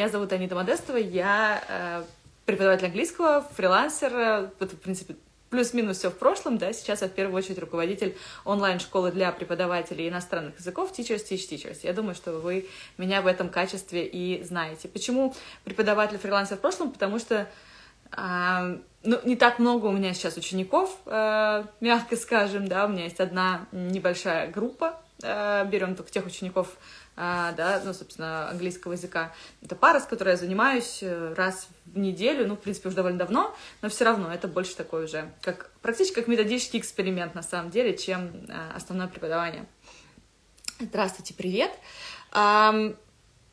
меня зовут Анита Модестова, я э, преподаватель английского, фрилансер, это, в принципе, плюс-минус все в прошлом, да, сейчас я в первую очередь руководитель онлайн-школы для преподавателей иностранных языков Teachers Teach Teachers. Я думаю, что вы меня в этом качестве и знаете. Почему преподаватель фрилансер в прошлом? Потому что э, ну, не так много у меня сейчас учеников, э, мягко скажем, да, у меня есть одна небольшая группа, э, берем только тех учеников, да, ну, собственно, английского языка. Это пара, с которой я занимаюсь э, раз в неделю, ну, в принципе, уже довольно давно, но все равно это больше такой уже, как практически как методический эксперимент, на самом деле, чем а, основное преподавание. Здравствуйте, привет!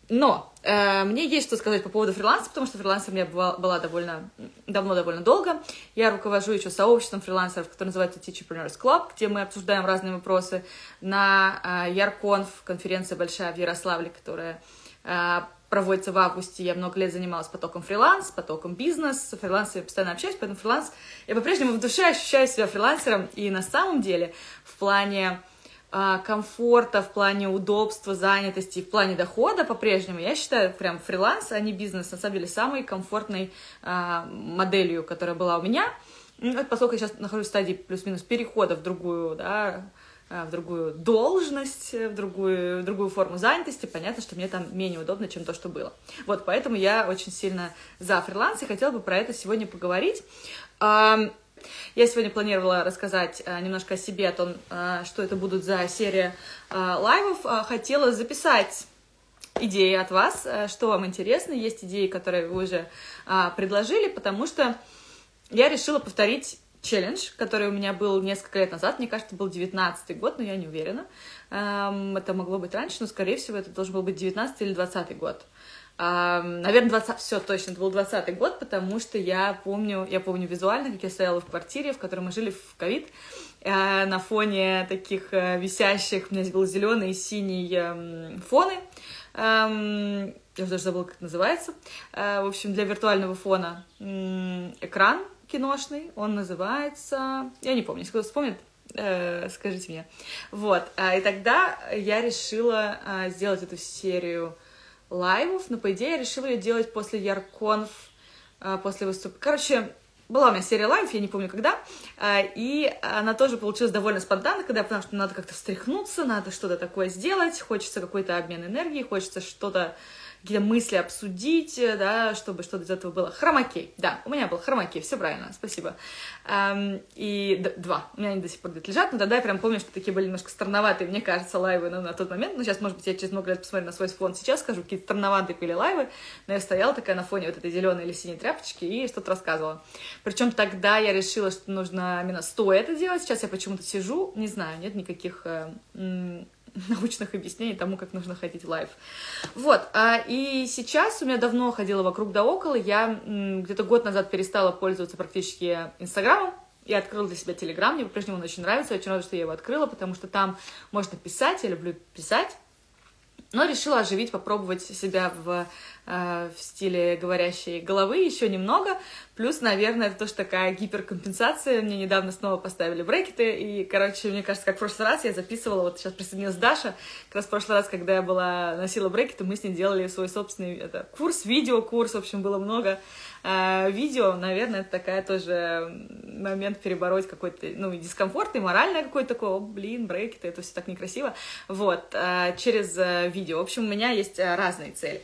Но э, мне есть что сказать по поводу фриланса, потому что фрилансом я была, была довольно давно, довольно долго. Я руковожу еще сообществом фрилансеров, которое называется Teacherpreneurs Club, где мы обсуждаем разные вопросы. На э, Ярконф, конференция большая в Ярославле, которая э, проводится в августе. Я много лет занималась потоком фриланс, потоком бизнес. С фрилансом постоянно общаюсь, поэтому фриланс... Я по-прежнему в душе ощущаю себя фрилансером. И на самом деле в плане комфорта, в плане удобства, занятости, в плане дохода по-прежнему, я считаю прям фриланс, а не бизнес, на самом деле, самой комфортной а, моделью, которая была у меня. Ну, поскольку я сейчас нахожусь в стадии плюс-минус перехода в другую, да, а, в другую должность, в другую, в другую форму занятости, понятно, что мне там менее удобно, чем то, что было. Вот, поэтому я очень сильно за фриланс и хотела бы про это сегодня поговорить. Я сегодня планировала рассказать а, немножко о себе, о том, а, что это будут за серия а, лайвов. Хотела записать идеи от вас, что вам интересно. Есть идеи, которые вы уже предложили, потому что я решила повторить челлендж, который у меня был несколько лет назад. Мне кажется, был 19 год, но я не уверена. Это могло быть раньше, но, скорее всего, это должен был быть 19 или 20 год. Наверное, 20... Все, точно, это был 20 год, потому что я помню, я помню визуально, как я стояла в квартире, в которой мы жили в ковид, э, на фоне таких э, висящих, у меня был зеленый и синий эм, фоны, я уже даже забыла, как это называется. Э, в общем, для виртуального фона экран киношный, он называется... Я не помню, если кто вспомнит, скажите мне. Вот, и тогда я решила сделать эту серию лайвов, но, по идее, я решила ее делать после Ярконф, а, после выступления. Короче, была у меня серия лайв, я не помню когда, а, и она тоже получилась довольно спонтанно, когда поняла, что надо как-то встряхнуться, надо что-то такое сделать, хочется какой-то обмен энергии, хочется что-то какие-то мысли обсудить, э, да, чтобы что-то из этого было. Хромакей, да, у меня был хромакей, все правильно, спасибо. Эм, и два, у меня они до сих пор где-то лежат, но тогда я прям помню, что такие были немножко странноватые, мне кажется, лайвы ну, на тот момент, ну, сейчас, может быть, я через много лет посмотрю на свой фон, сейчас скажу, какие-то странноватые были лайвы, но я стояла такая на фоне вот этой зеленой или синей тряпочки и что-то рассказывала. Причем тогда я решила, что нужно именно стоя это делать, сейчас я почему-то сижу, не знаю, нет никаких э, научных объяснений тому, как нужно ходить в лайв. Вот, а, и сейчас у меня давно ходила вокруг да около, я где-то год назад перестала пользоваться практически Инстаграмом, я открыла для себя Телеграм, мне по-прежнему он очень нравится, очень рада, что я его открыла, потому что там можно писать, я люблю писать, но решила оживить, попробовать себя в, в стиле говорящей головы еще немного. Плюс, наверное, это тоже такая гиперкомпенсация. Мне недавно снова поставили брекеты. И, короче, мне кажется, как в прошлый раз я записывала, вот сейчас присоединилась Даша, как раз в прошлый раз, когда я была, носила брекеты, мы с ней делали свой собственный это, курс, видеокурс, в общем, было много э, видео. Наверное, это такая тоже момент перебороть какой-то, ну, и дискомфорт, и моральное какое-то такое, о, блин, брекеты, это все так некрасиво. Вот, э, через э, видео. В общем, у меня есть э, разные цели.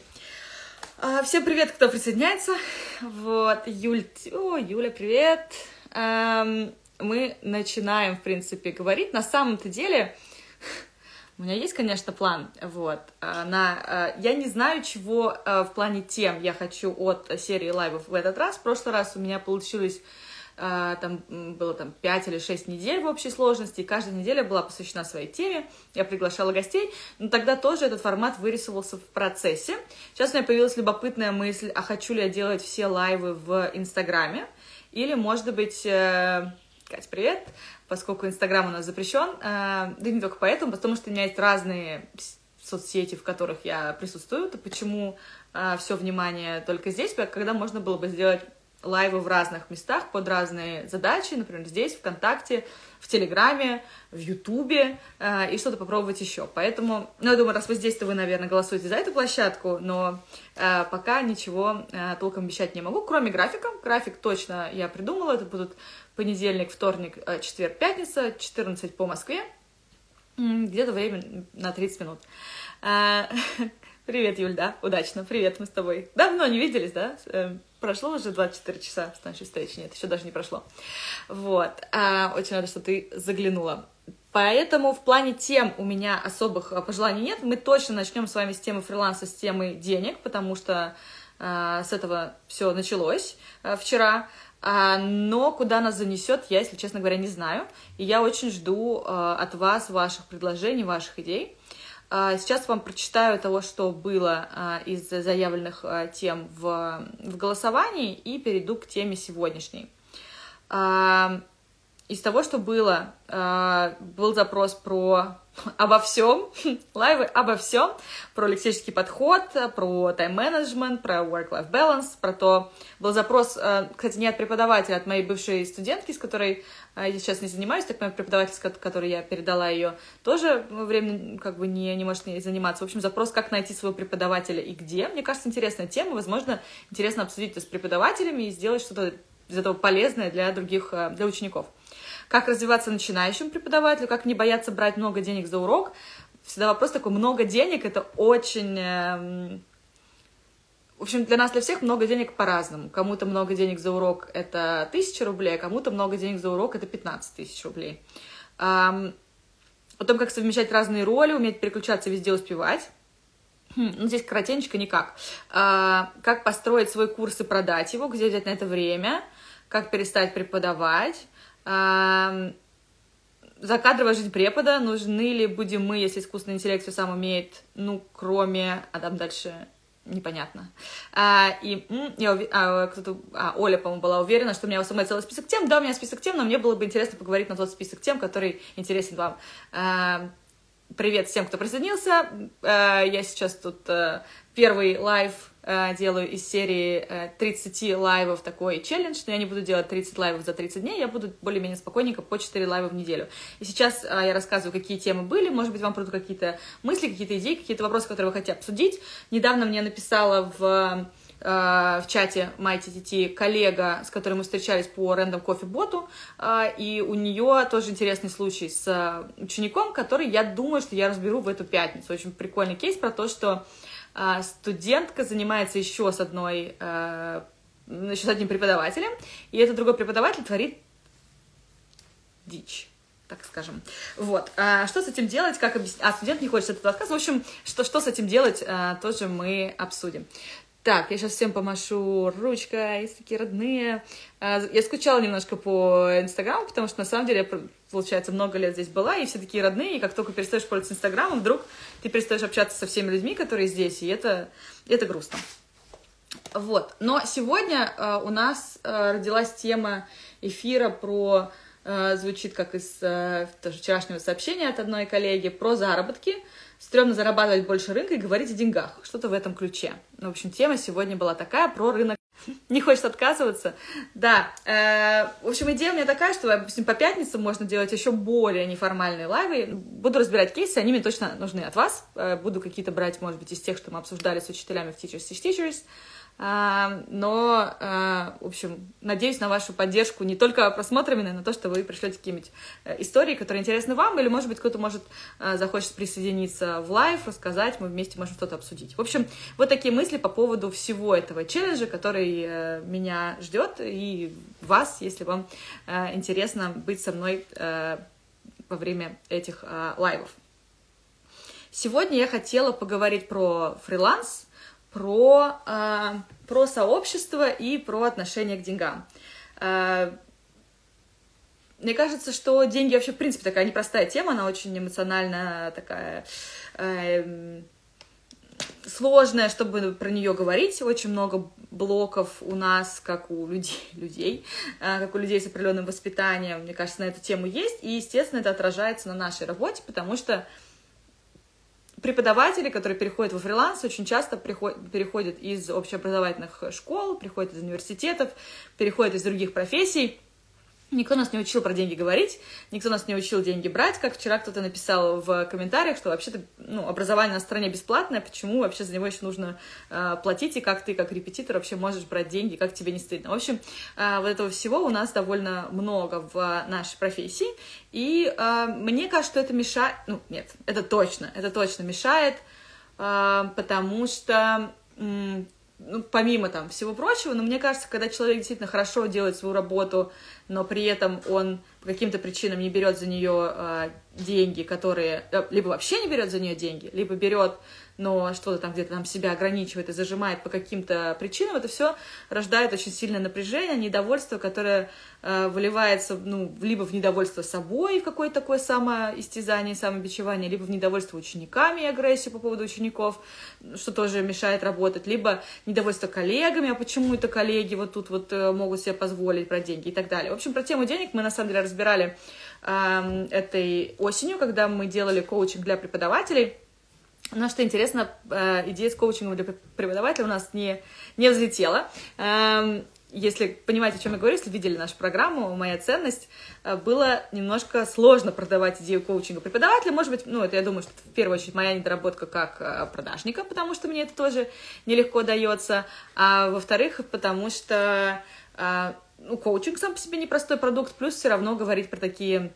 А, всем привет, кто присоединяется. Вот, Юль, о, Юля, привет. Эм, мы начинаем, в принципе, говорить. На самом-то деле, у меня есть, конечно, план, вот, а, на, я не знаю, чего в плане тем я хочу от серии лайвов в этот раз. В прошлый раз у меня получилось там было там 5 или 6 недель в общей сложности, и каждая неделя была посвящена своей теме, я приглашала гостей, но тогда тоже этот формат вырисовывался в процессе. Сейчас у меня появилась любопытная мысль, а хочу ли я делать все лайвы в Инстаграме, или, может быть, э, Кать, привет, поскольку Инстаграм у нас запрещен, э, да не только поэтому, потому что у меня есть разные соцсети, в которых я присутствую, то почему э, все внимание только здесь, когда можно было бы сделать лайвы в разных местах под разные задачи, например, здесь, ВКонтакте, в Телеграме, в Ютубе э, и что-то попробовать еще. Поэтому, ну, я думаю, раз вы здесь, то вы, наверное, голосуете за эту площадку, но э, пока ничего э, толком обещать не могу, кроме графика. График точно я придумала, это будут понедельник, вторник, э, четверг, пятница, 14 по Москве, где-то время на 30 минут. Э, привет, Юль, да, удачно, привет, мы с тобой. Давно не виделись, да? Э, прошло уже 24 часа с нашей встречи, нет, еще даже не прошло. Вот, а, очень рада, что ты заглянула. Поэтому в плане тем у меня особых а, пожеланий нет. Мы точно начнем с вами с темы фриланса, с темы денег, потому что а, с этого все началось а, вчера. А, но куда нас занесет, я, если честно говоря, не знаю. И я очень жду от вас ваших предложений, ваших идей. А, сейчас вам прочитаю того, что было а, из заявленных а, тем в, в голосовании, и перейду к теме сегодняшней. Из того, что было, был запрос про обо всем, лайвы обо всем, про лексический подход, про тайм-менеджмент, про work-life balance, про то, был запрос, э, кстати, не от преподавателя, от моей бывшей студентки, с которой э, я сейчас не занимаюсь, так понимаю, преподаватель, с которой я передала ее, тоже время как бы не, не может заниматься. В общем, запрос, как найти своего преподавателя и где. Мне кажется, интересная тема, возможно, интересно обсудить это с преподавателями и сделать что-то из этого полезное для других, э, для учеников как развиваться начинающим преподавателю, как не бояться брать много денег за урок. Всегда вопрос такой, много денег — это очень... Эм, в общем, для нас, для всех много денег по-разному. Кому-то много денег за урок — это тысяча рублей, а кому-то много денег за урок — это 15 тысяч рублей. о том, как совмещать разные роли, уметь переключаться, везде успевать. Хм, ну, здесь коротенько никак. А, как построить свой курс и продать его, где взять на это время, как перестать преподавать, закадровая жизнь препода, нужны ли будем мы, если искусственный интеллект все сам умеет, ну, кроме, а там дальше непонятно. А, и я а, кто-то, а, Оля, по-моему, была уверена, что у меня самый целый список тем. Да, у меня список тем, но мне было бы интересно поговорить на тот список тем, который интересен вам. А, привет всем, кто присоединился. А, я сейчас тут а, первый лайв Э, делаю из серии 30 э, лайвов такой челлендж, но я не буду делать 30 лайвов за 30 дней, я буду более-менее спокойненько по 4 лайва в неделю. И сейчас э, я рассказываю, какие темы были, может быть, вам придут какие-то мысли, какие-то идеи, какие-то вопросы, которые вы хотите обсудить. Недавно мне написала в в чате MyTTT коллега, с которой мы встречались по Random Coffee боту, и у нее тоже интересный случай с учеником, который, я думаю, что я разберу в эту пятницу. Очень прикольный кейс про то, что а, студентка занимается еще с одной, э, еще с одним преподавателем, и этот другой преподаватель творит дичь так скажем. Вот. А что с этим делать, как объяснить? А, студент не хочет этот рассказ. В общем, что, что с этим делать, а, тоже мы обсудим. Так, я сейчас всем помашу ручкой, такие родные. А, я скучала немножко по Инстаграму, потому что, на самом деле, я, получается, много лет здесь была, и все такие родные, и как только перестаешь пользоваться Инстаграмом, вдруг ты перестаешь общаться со всеми людьми, которые здесь, и это, это грустно. Вот. Но сегодня э, у нас э, родилась тема эфира про звучит как из э, тоже вчерашнего сообщения от одной коллеги про заработки стрёмно зарабатывать больше рынка и говорить о деньгах. Что-то в этом ключе. Ну, в общем, тема сегодня была такая про рынок. Не хочет отказываться? Да. Э, в общем, идея у меня такая, что, допустим, по пятницам можно делать еще более неформальные лайвы. Буду разбирать кейсы, они мне точно нужны от вас. Э, буду какие-то брать, может быть, из тех, что мы обсуждали с учителями в Teachers Teach Teachers. А, но, а, в общем, надеюсь на вашу поддержку не только просмотрами, но и на то, что вы пришлете какие-нибудь э, истории, которые интересны вам, или, может быть, кто-то может а, захочет присоединиться в лайв, рассказать, мы вместе можем что-то обсудить. В общем, вот такие мысли по поводу всего этого челленджа, который э, меня ждет, и вас, если вам э, интересно быть со мной во время этих лайвов. Сегодня я хотела поговорить про фриланс, про, э, про сообщество и про отношение к деньгам. Э, мне кажется, что деньги вообще, в принципе, такая непростая тема, она очень эмоционально такая э, сложная, чтобы про нее говорить. Очень много блоков у нас, как у людей, людей э, как у людей с определенным воспитанием, мне кажется, на эту тему есть. И, естественно, это отражается на нашей работе, потому что преподаватели, которые переходят во фриланс, очень часто приходят, переходят из общеобразовательных школ, приходят из университетов, переходят из других профессий. Никто нас не учил про деньги говорить, никто нас не учил деньги брать, как вчера кто-то написал в комментариях, что вообще-то ну, образование на стране бесплатное, почему вообще за него еще нужно э, платить, и как ты, как репетитор, вообще можешь брать деньги, как тебе не стыдно. В общем, э, вот этого всего у нас довольно много в нашей профессии, и э, мне кажется, что это мешает, ну, нет, это точно, это точно мешает, э, потому что ну, помимо там всего прочего, но мне кажется, когда человек действительно хорошо делает свою работу, но при этом он по каким-то причинам не берет за нее э, деньги, которые э, либо вообще не берет за нее деньги, либо берет но что-то там где-то там себя ограничивает и зажимает по каким-то причинам, это все рождает очень сильное напряжение, недовольство, которое э, выливается, ну, либо в недовольство собой, в какое-то такое самоистязание, самобичевание, либо в недовольство учениками и агрессию по поводу учеников, что тоже мешает работать, либо недовольство коллегами, а почему это коллеги вот тут вот э, могут себе позволить про деньги и так далее. В общем, про тему денег мы на самом деле разбирали э, этой осенью, когда мы делали коучинг для преподавателей, но что интересно, э, идея с коучингом для преподавателя у нас не, не взлетела. Эм, если понимаете, о чем я говорю, если видели нашу программу «Моя ценность», э, было немножко сложно продавать идею коучинга преподавателя. Может быть, ну, это, я думаю, что в первую очередь моя недоработка как э, продажника, потому что мне это тоже нелегко дается. А во-вторых, потому что ну, коучинг сам по себе непростой продукт, плюс все равно говорить про такие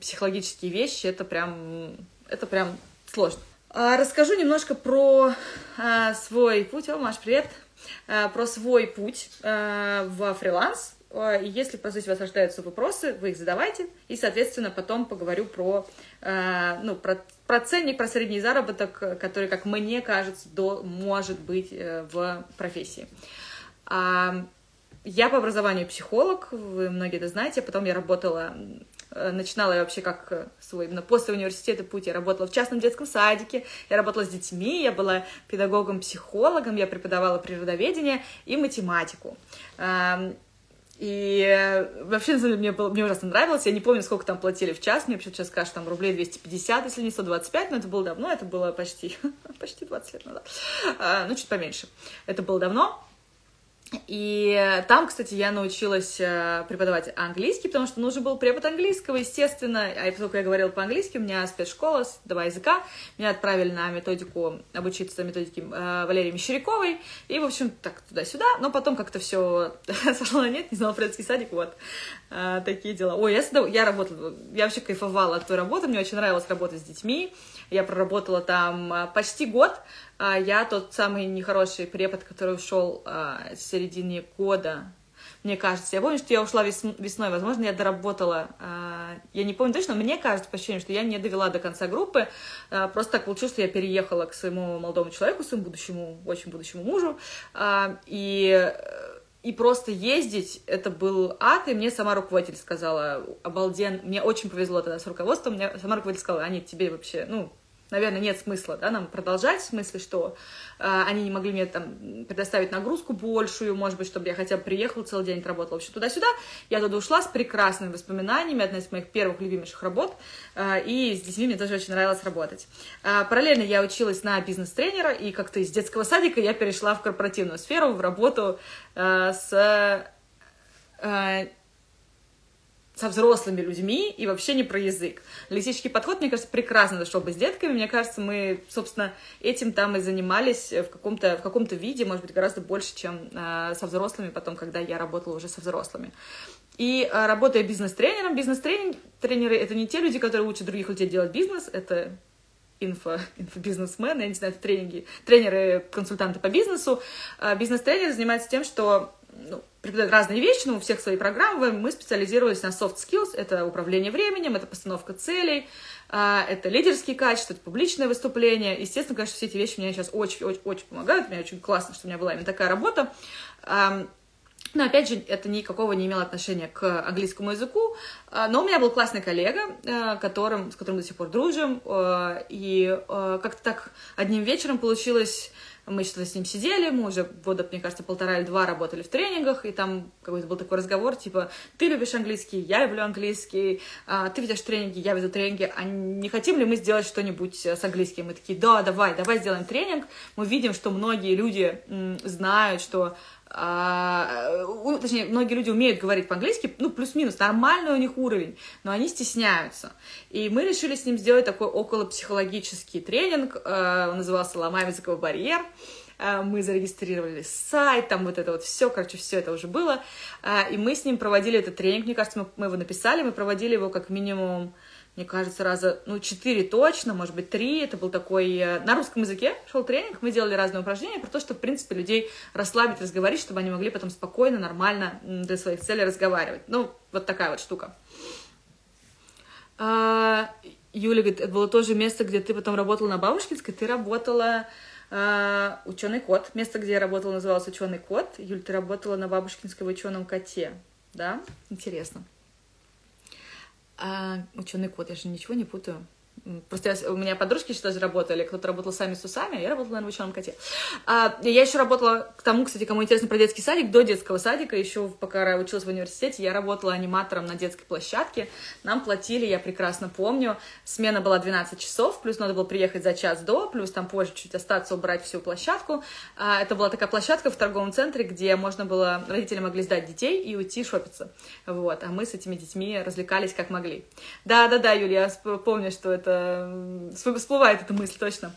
психологические вещи, это прям, это прям сложно. А, расскажу немножко про а, свой путь. О, Маш, привет! А, про свой путь в фриланс. Если, по сути, у вас рождаются вопросы, вы их задавайте. И, соответственно, потом поговорю про, ну, про, про ценник, про средний заработок, который, как мне кажется, до, может быть э, в профессии. Я по образованию психолог, вы многие это знаете, потом я работала начинала я вообще как э, свой, именно после университета путь, я работала в частном детском садике, я работала с детьми, я была педагогом-психологом, я преподавала природоведение и математику. Эм, и э, вообще, на самом деле, мне, было, мне ужасно нравилось. Я не помню, сколько там платили в час. Мне вообще сейчас скажут, там рублей 250, если не 125, но это было давно. Это было почти, почти 20 лет назад. Ну, чуть поменьше. Это было давно. И там, кстати, я научилась э, преподавать английский, потому что нужен был препод английского, естественно. А поскольку я говорила по-английски, у меня спецшкола с два языка. Меня отправили на методику, обучиться методике э, Валерии Мещеряковой. И, в общем, так туда-сюда. Но потом как-то все сошло нет, не знала про детский садик, вот. Э, такие дела. Ой, я, я работала, я вообще кайфовала от той работы, мне очень нравилось работать с детьми. Я проработала там почти год, я тот самый нехороший препод, который ушел а, в середине года, мне кажется. Я помню, что я ушла весной, возможно, я доработала, а, я не помню точно, мне кажется, по ощущению, что я не довела до конца группы, просто так получилось, что я переехала к своему молодому человеку, своему будущему, очень будущему мужу, и и просто ездить, это был ад, и мне сама руководитель сказала, обалден, мне очень повезло тогда с руководством, мне сама руководитель сказала, Аня, тебе вообще, ну, наверное, нет смысла, да, нам продолжать, в смысле, что э, они не могли мне там предоставить нагрузку большую, может быть, чтобы я хотя бы приехала целый день отработала, вообще туда-сюда. Я туда ушла с прекрасными воспоминаниями, одна из моих первых любимейших работ, э, и с детьми мне тоже очень нравилось работать. Э, параллельно я училась на бизнес-тренера, и как-то из детского садика я перешла в корпоративную сферу, в работу э, с... Э, со взрослыми людьми и вообще не про язык. Лексический подход, мне кажется, прекрасно зашел бы с детками. Мне кажется, мы, собственно, этим там и занимались в каком-то в каком-то виде, может быть, гораздо больше, чем э, со взрослыми потом, когда я работала уже со взрослыми. И э, работая бизнес-тренером, бизнес-тренеры — это не те люди, которые учат других людей делать бизнес, это инфо, инфобизнесмены, я не знаю, тренинги, тренеры, консультанты по бизнесу. А бизнес-тренер занимается тем, что ну, преподают разные вещи, но у всех свои программы. Мы специализировались на soft skills, это управление временем, это постановка целей, а, это лидерские качества, это публичное выступление. Естественно, конечно, все эти вещи мне сейчас очень-очень-очень помогают. Мне очень классно, что у меня была именно такая работа. Но, опять же, это никакого не имело отношения к английскому языку. А, но у меня был классный коллега, а, которым, с которым до сих пор дружим. И как-то так одним вечером получилось Мы что-то с ним сидели, мы уже года, мне кажется, полтора или два работали в тренингах, и там какой-то был такой разговор, типа, ты любишь английский, я люблю английский, а, ты ведешь тренинги, я веду тренинги, а не хотим ли мы сделать что-нибудь с английским? Мы такие, да, давай, давай сделаем тренинг. Мы видим, что многие люди знают, что а, точнее, многие люди умеют говорить по-английски, ну, плюс-минус, нормальный у них уровень, но они стесняются. И мы решили с ним сделать такой около психологический тренинг, э, он назывался «Ломаем языковой барьер», э, мы зарегистрировали сайт, там вот это вот все, короче, все это уже было, э, и мы с ним проводили этот тренинг, мне кажется, мы его написали, мы проводили его как минимум мне кажется, раза, ну, четыре точно, может быть, три. Это был такой... Э, на русском языке шел тренинг, мы делали разные упражнения про то, чтобы, в принципе, людей расслабить, разговорить, чтобы они могли потом спокойно, нормально для своих целей разговаривать. Ну, вот такая вот штука. А, Юля говорит, это было тоже место, где ты потом работала на Бабушкинской, ты работала а, ученый кот. Место, где я работала, называлось ученый кот. Юль, ты работала на Бабушкинской в ученом коте, да? Интересно. А, ученый кот, я же ничего не путаю. Просто я, у меня подружки еще даже работали, кто-то работал сами с усами, а я работала, наверное, в ученом коте. А, я еще работала, к тому, кстати, кому интересно про детский садик, до детского садика, еще пока училась в университете, я работала аниматором на детской площадке. Нам платили, я прекрасно помню, смена была 12 часов, плюс надо было приехать за час до, плюс там позже чуть остаться, убрать всю площадку. А, это была такая площадка в торговом центре, где можно было, родители могли сдать детей и уйти шопиться. Вот, а мы с этими детьми развлекались как могли. Да-да-да, Юлия, я помню, что это это всплывает эта мысль точно.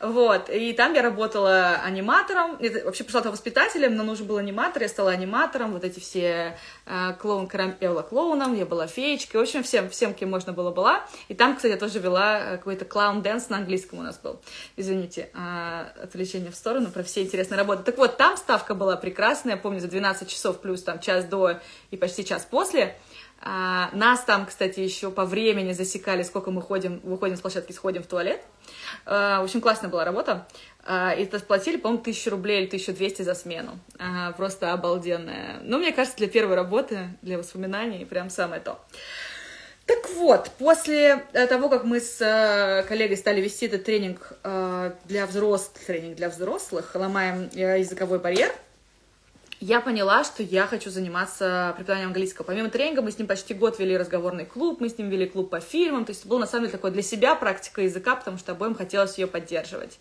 Вот, и там я работала аниматором, я вообще пришла там воспитателем, но нужен был аниматор, я стала аниматором, вот эти все э, клоун, я была клоуном, я была феечкой, в общем, всем, всем, кем можно было, была. И там, кстати, я тоже вела э, какой-то clown dance на английском у нас был. Извините, э, отвлечение в сторону про все интересные работы. Так вот, там ставка была прекрасная, я помню, за 12 часов плюс там час до и почти час после. А, нас там, кстати, еще по времени засекали, сколько мы ходим, выходим с площадки, сходим в туалет. А, в общем, классная была работа. А, и за это платили, по-моему, тысячу рублей или 1200 за смену. А, просто обалденная. Ну, мне кажется, для первой работы, для воспоминаний, прям самое то. Так вот, после э, того, как мы с э, коллегой стали вести этот тренинг э, для взрослых, тренинг для взрослых, ломаем языковой барьер – я поняла, что я хочу заниматься преподаванием английского. Помимо тренинга мы с ним почти год вели разговорный клуб, мы с ним вели клуб по фильмам, то есть был на самом деле такой для себя практика языка, потому что обоим хотелось ее поддерживать.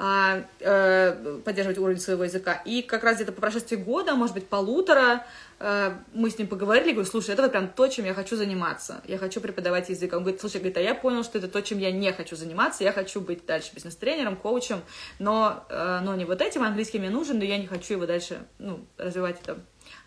А, э, поддерживать уровень своего языка. И как раз где-то по прошествии года, может быть, полутора, э, мы с ним поговорили, говорю, слушай, это вот прям то, чем я хочу заниматься. Я хочу преподавать язык. Он говорит, слушай, говорит, а я понял, что это то, чем я не хочу заниматься. Я хочу быть дальше бизнес-тренером, коучем, но, э, но не вот этим. Английский мне нужен, но я не хочу его дальше ну, развивать это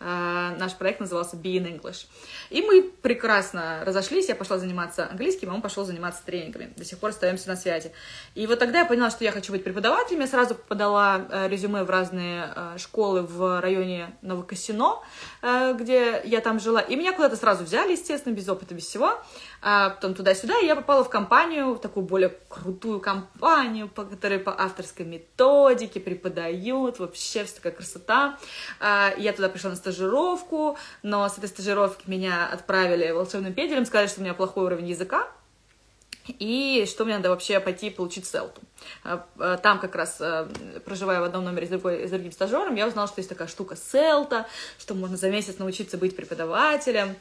наш проект назывался Be in English. И мы прекрасно разошлись, я пошла заниматься английским, а он пошел заниматься тренингами. До сих пор остаемся на связи. И вот тогда я поняла, что я хочу быть преподавателем. Я сразу подала э, резюме в разные э, школы в районе Новокосино, э, где я там жила. И меня куда-то сразу взяли, естественно, без опыта, без всего а потом туда-сюда, и я попала в компанию, в такую более крутую компанию, по которой по авторской методике преподают, вообще вся такая красота. А, я туда пришла на стажировку, но с этой стажировки меня отправили волшебным педелем, сказали, что у меня плохой уровень языка, и что мне надо вообще пойти получить селту. А, а, там как раз, а, проживая в одном номере с, другой, с другим стажером, я узнала, что есть такая штука селта, что можно за месяц научиться быть преподавателем,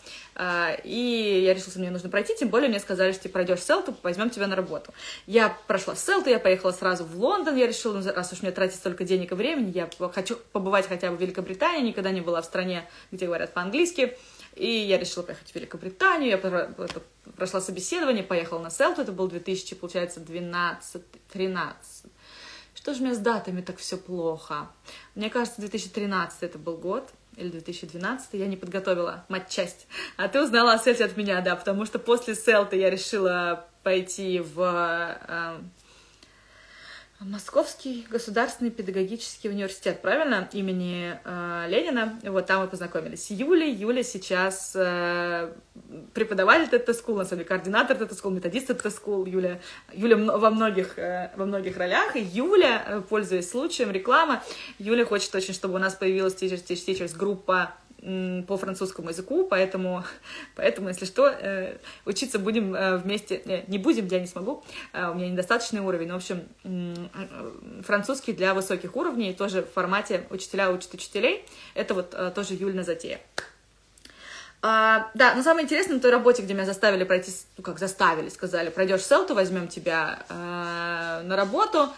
и я решила, что мне нужно пройти, тем более мне сказали, что ты пройдешь селту, возьмем тебя на работу. Я прошла селту, я поехала сразу в Лондон, я решила, ну, раз уж мне тратить столько денег и времени, я хочу побывать хотя бы в Великобритании, никогда не была в стране, где говорят по-английски, и я решила поехать в Великобританию, я прошла собеседование, поехала на Селту, это был 2000, получается, 12-13. Что же у меня с датами так все плохо? Мне кажется, 2013 это был год, или 2012, я не подготовила матчасть. А ты узнала о Селте от меня, да, потому что после Селта я решила пойти в э, Московский государственный педагогический университет, правильно, имени э, Ленина. Вот там мы познакомились Юлей. Юля сейчас э, преподаватель Тета School, на самом деле координатор Тета School, методист Тета School. Юля, Юля во многих, э, во многих ролях. И Юля, э, пользуясь случаем, реклама, Юля хочет очень, чтобы у нас появилась Teachers Teach Teachers группа по французскому языку, поэтому, поэтому если что, э, учиться будем э, вместе, э, не будем, я не смогу, у меня недостаточный уровень, в общем, французский для высоких уровней, тоже в формате учителя учат учителей, это вот тоже Юльна затея. А, да, но самое интересное на той работе, где меня заставили пройти, ну как заставили, сказали, пройдешь селту, возьмем тебя э, на работу,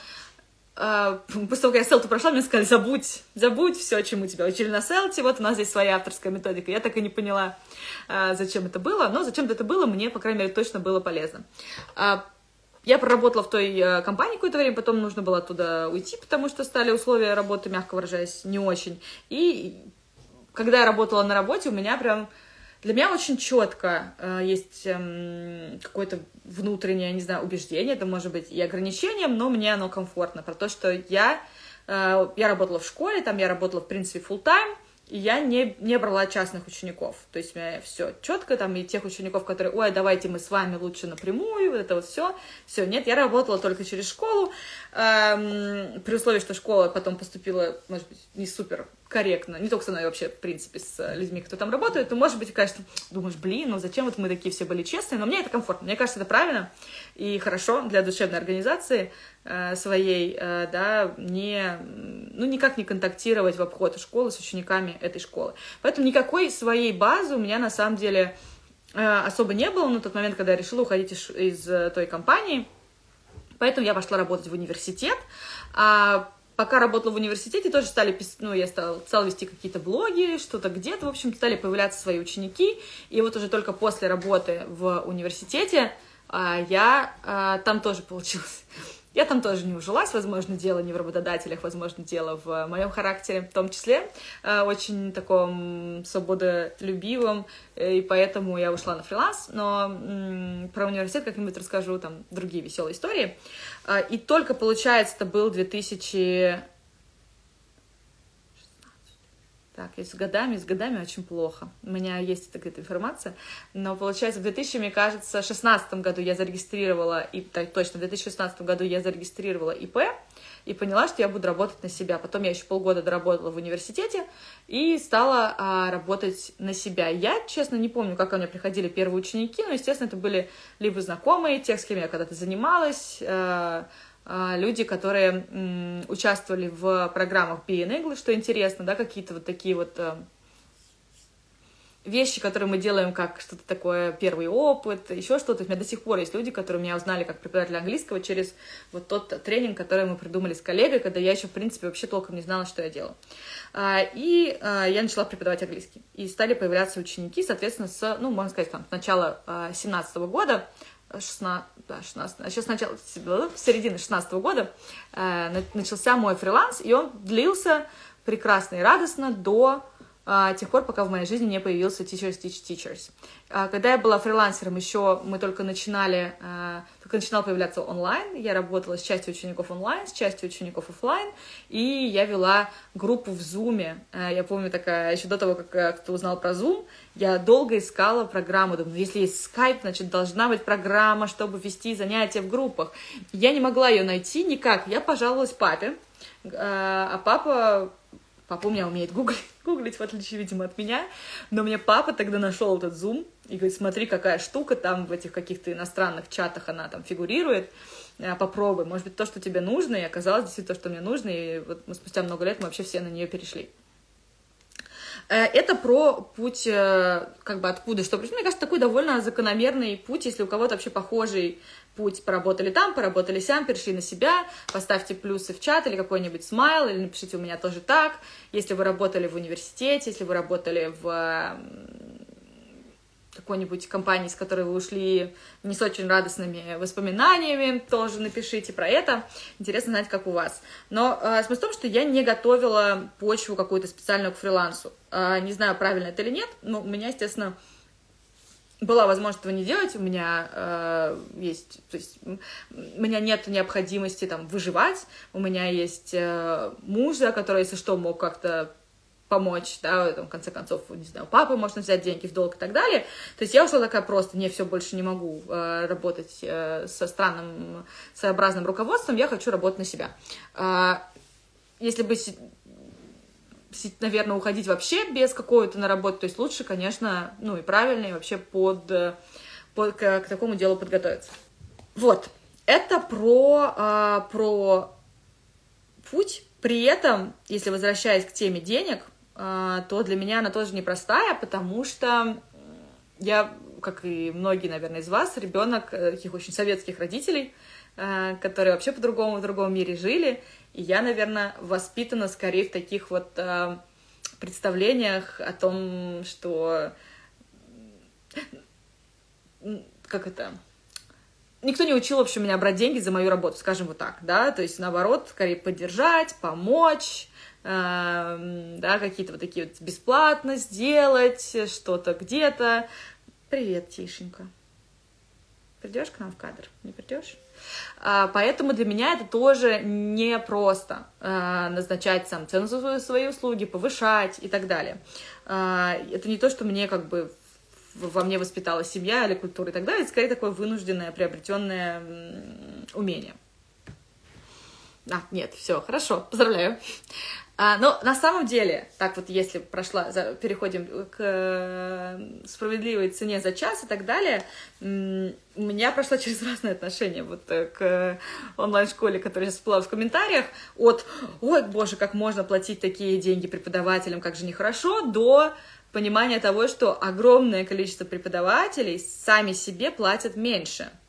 после того, как я селту прошла, мне сказали, забудь, забудь все, чему тебя учили на селте, вот у нас здесь своя авторская методика. Я так и не поняла, uh, зачем это было, но зачем это было, мне, по крайней мере, точно было полезно. Uh, я проработала в той э, компании какое-то время, потом нужно было оттуда уйти, потому что стали условия работы, мягко выражаясь, не очень. И когда я работала на работе, у меня прям для меня очень четко э, есть э, какое-то внутреннее, не знаю, убеждение, это может быть и ограничением, но мне оно комфортно, про то, что я, э, я работала в школе, там я работала, в принципе, full time и я не, не брала частных учеников. То есть у меня все четко, там, и тех учеников, которые, ой, давайте мы с вами лучше напрямую, вот это вот все. Все, нет, я работала только через школу, эм, при условии, что школа потом поступила, может быть, не супер корректно, не только со мной, вообще, в принципе, с э, людьми, кто там работает, то, может быть, конечно, думаешь, блин, ну зачем вот мы такие все были честные, но мне это комфортно, мне кажется, это правильно и хорошо для душевной организации э, своей, э, да, не, ну, никак не контактировать в обход школы с учениками этой школы. Поэтому никакой своей базы у меня, на самом деле, э, особо не было на тот момент, когда я решила уходить из, из той компании, поэтому я пошла работать в университет, а пока работала в университете, тоже стали, ну, я стала, стала вести какие-то блоги, что-то где-то, в общем, стали появляться свои ученики, и вот уже только после работы в университете я а, там тоже получилось. Я там тоже не ужилась, возможно, дело не в работодателях, возможно, дело в моем характере, в том числе, а, очень таком свободолюбивом, и поэтому я ушла на фриланс, но про университет как-нибудь расскажу, там, другие веселые истории. А, и только, получается, это был 2000... Так, и с годами, с годами очень плохо. У меня есть эта где-то информация. Но получается, в 2000, мне кажется, 16 году я зарегистрировала, и так, точно, в 2016 году я зарегистрировала ИП и поняла, что я буду работать на себя. Потом я еще полгода доработала в университете и стала а, работать на себя. Я, честно, не помню, как ко мне приходили первые ученики, но, естественно, это были либо знакомые, тех, с кем я когда-то занималась, а, люди, которые участвовали в программах Be English, что интересно, да, какие-то вот такие вот а, вещи, которые мы делаем как что-то такое, первый опыт, еще что-то. У меня до сих пор есть люди, которые меня узнали как преподаватель английского через вот тот тренинг, который мы придумали с коллегой, когда я еще, в принципе, вообще толком не знала, что я делаю. А, и я начала преподавать английский. И стали появляться ученики, соответственно, с, ну, можно сказать, там, с начала 17 года 16, да, 16, а сейчас начало, с середины 16 года э, начался мой фриланс, и он длился прекрасно и радостно до э, тех пор, пока в моей жизни не появился Teachers Teach Teachers. Э, когда я была фрилансером, еще мы только начинали, э, только начинал появляться онлайн, я работала с частью учеников онлайн, с частью учеников офлайн, и я вела группу в Zoom. Я помню такая, еще до того, как э, кто узнал про Zoom, я долго искала программу, думаю, ну, если есть Skype, значит, должна быть программа, чтобы вести занятия в группах. Я не могла ее найти никак. Я пожаловалась папе, а папа Папа у меня умеет гуглить, гуглить, в отличие, видимо, от меня. Но мне папа тогда нашел этот Zoom и говорит, смотри, какая штука там в этих каких-то иностранных чатах она там фигурирует. Э, попробуй, может быть, то, что тебе нужно, и оказалось действительно то, что мне нужно, и вот спустя много лет мы вообще все на нее перешли. Э, это про путь, э, как бы откуда что пришло. Мне кажется, такой довольно закономерный путь, если у кого-то вообще похожий путь. Поработали там, поработали сям, перешли на себя, поставьте плюсы в чат или какой-нибудь смайл, или напишите у меня тоже так. Если вы работали в университете, если вы работали в какой-нибудь компании, с которой вы ушли не с очень радостными воспоминаниями, тоже напишите про это. Интересно знать, как у вас. Но э, смысл в том, что я не готовила почву какую-то специальную к фрилансу. Э, не знаю, правильно это или нет, но у меня, естественно, была возможность этого не делать, у меня э, есть, то есть у меня нет необходимости там выживать, у меня есть э, муж, который, если что, мог как-то помочь, да, там, в конце концов, не знаю, папы можно взять деньги в долг и так далее. То есть я ушла такая просто, не, все, больше не могу э, работать э, со странным, своеобразным руководством, я хочу работать на себя. Э, если бы наверное, уходить вообще без какой-то на работу. То есть лучше, конечно, ну и правильнее вообще под, под к, к такому делу подготовиться. Вот, это про, а, про путь. При этом, если возвращаясь к теме денег, то для меня она тоже непростая, потому что я, как и многие, наверное, из вас, ребенок э, таких очень советских родителей, э, которые вообще по-другому в другом мире жили. И я, наверное, воспитана скорее в таких вот э, представлениях о том, что как это никто не учил, в общем, меня брать деньги за мою работу, скажем вот так, да, то есть, наоборот, скорее поддержать, помочь, да, какие-то вот такие вот бесплатно сделать, что-то где-то, Привет, Тишенька. Придешь к нам в кадр? Не придешь? А, поэтому для меня это тоже не просто а, назначать сам цену за свои услуги, повышать и так далее. А, это не то, что мне как бы во мне воспитала семья или культура и так далее, это скорее такое вынужденное, приобретенное умение. А, нет, все, хорошо, поздравляю. А, но на самом деле, так вот, если прошла, за, переходим к э, справедливой цене за час и так далее, у меня прошло через разные отношения вот э, к онлайн-школе, которая сейчас всплыла в комментариях, от «Ой, боже, как можно платить такие деньги преподавателям, как же нехорошо», до понимания того, что огромное количество преподавателей сами себе платят меньше –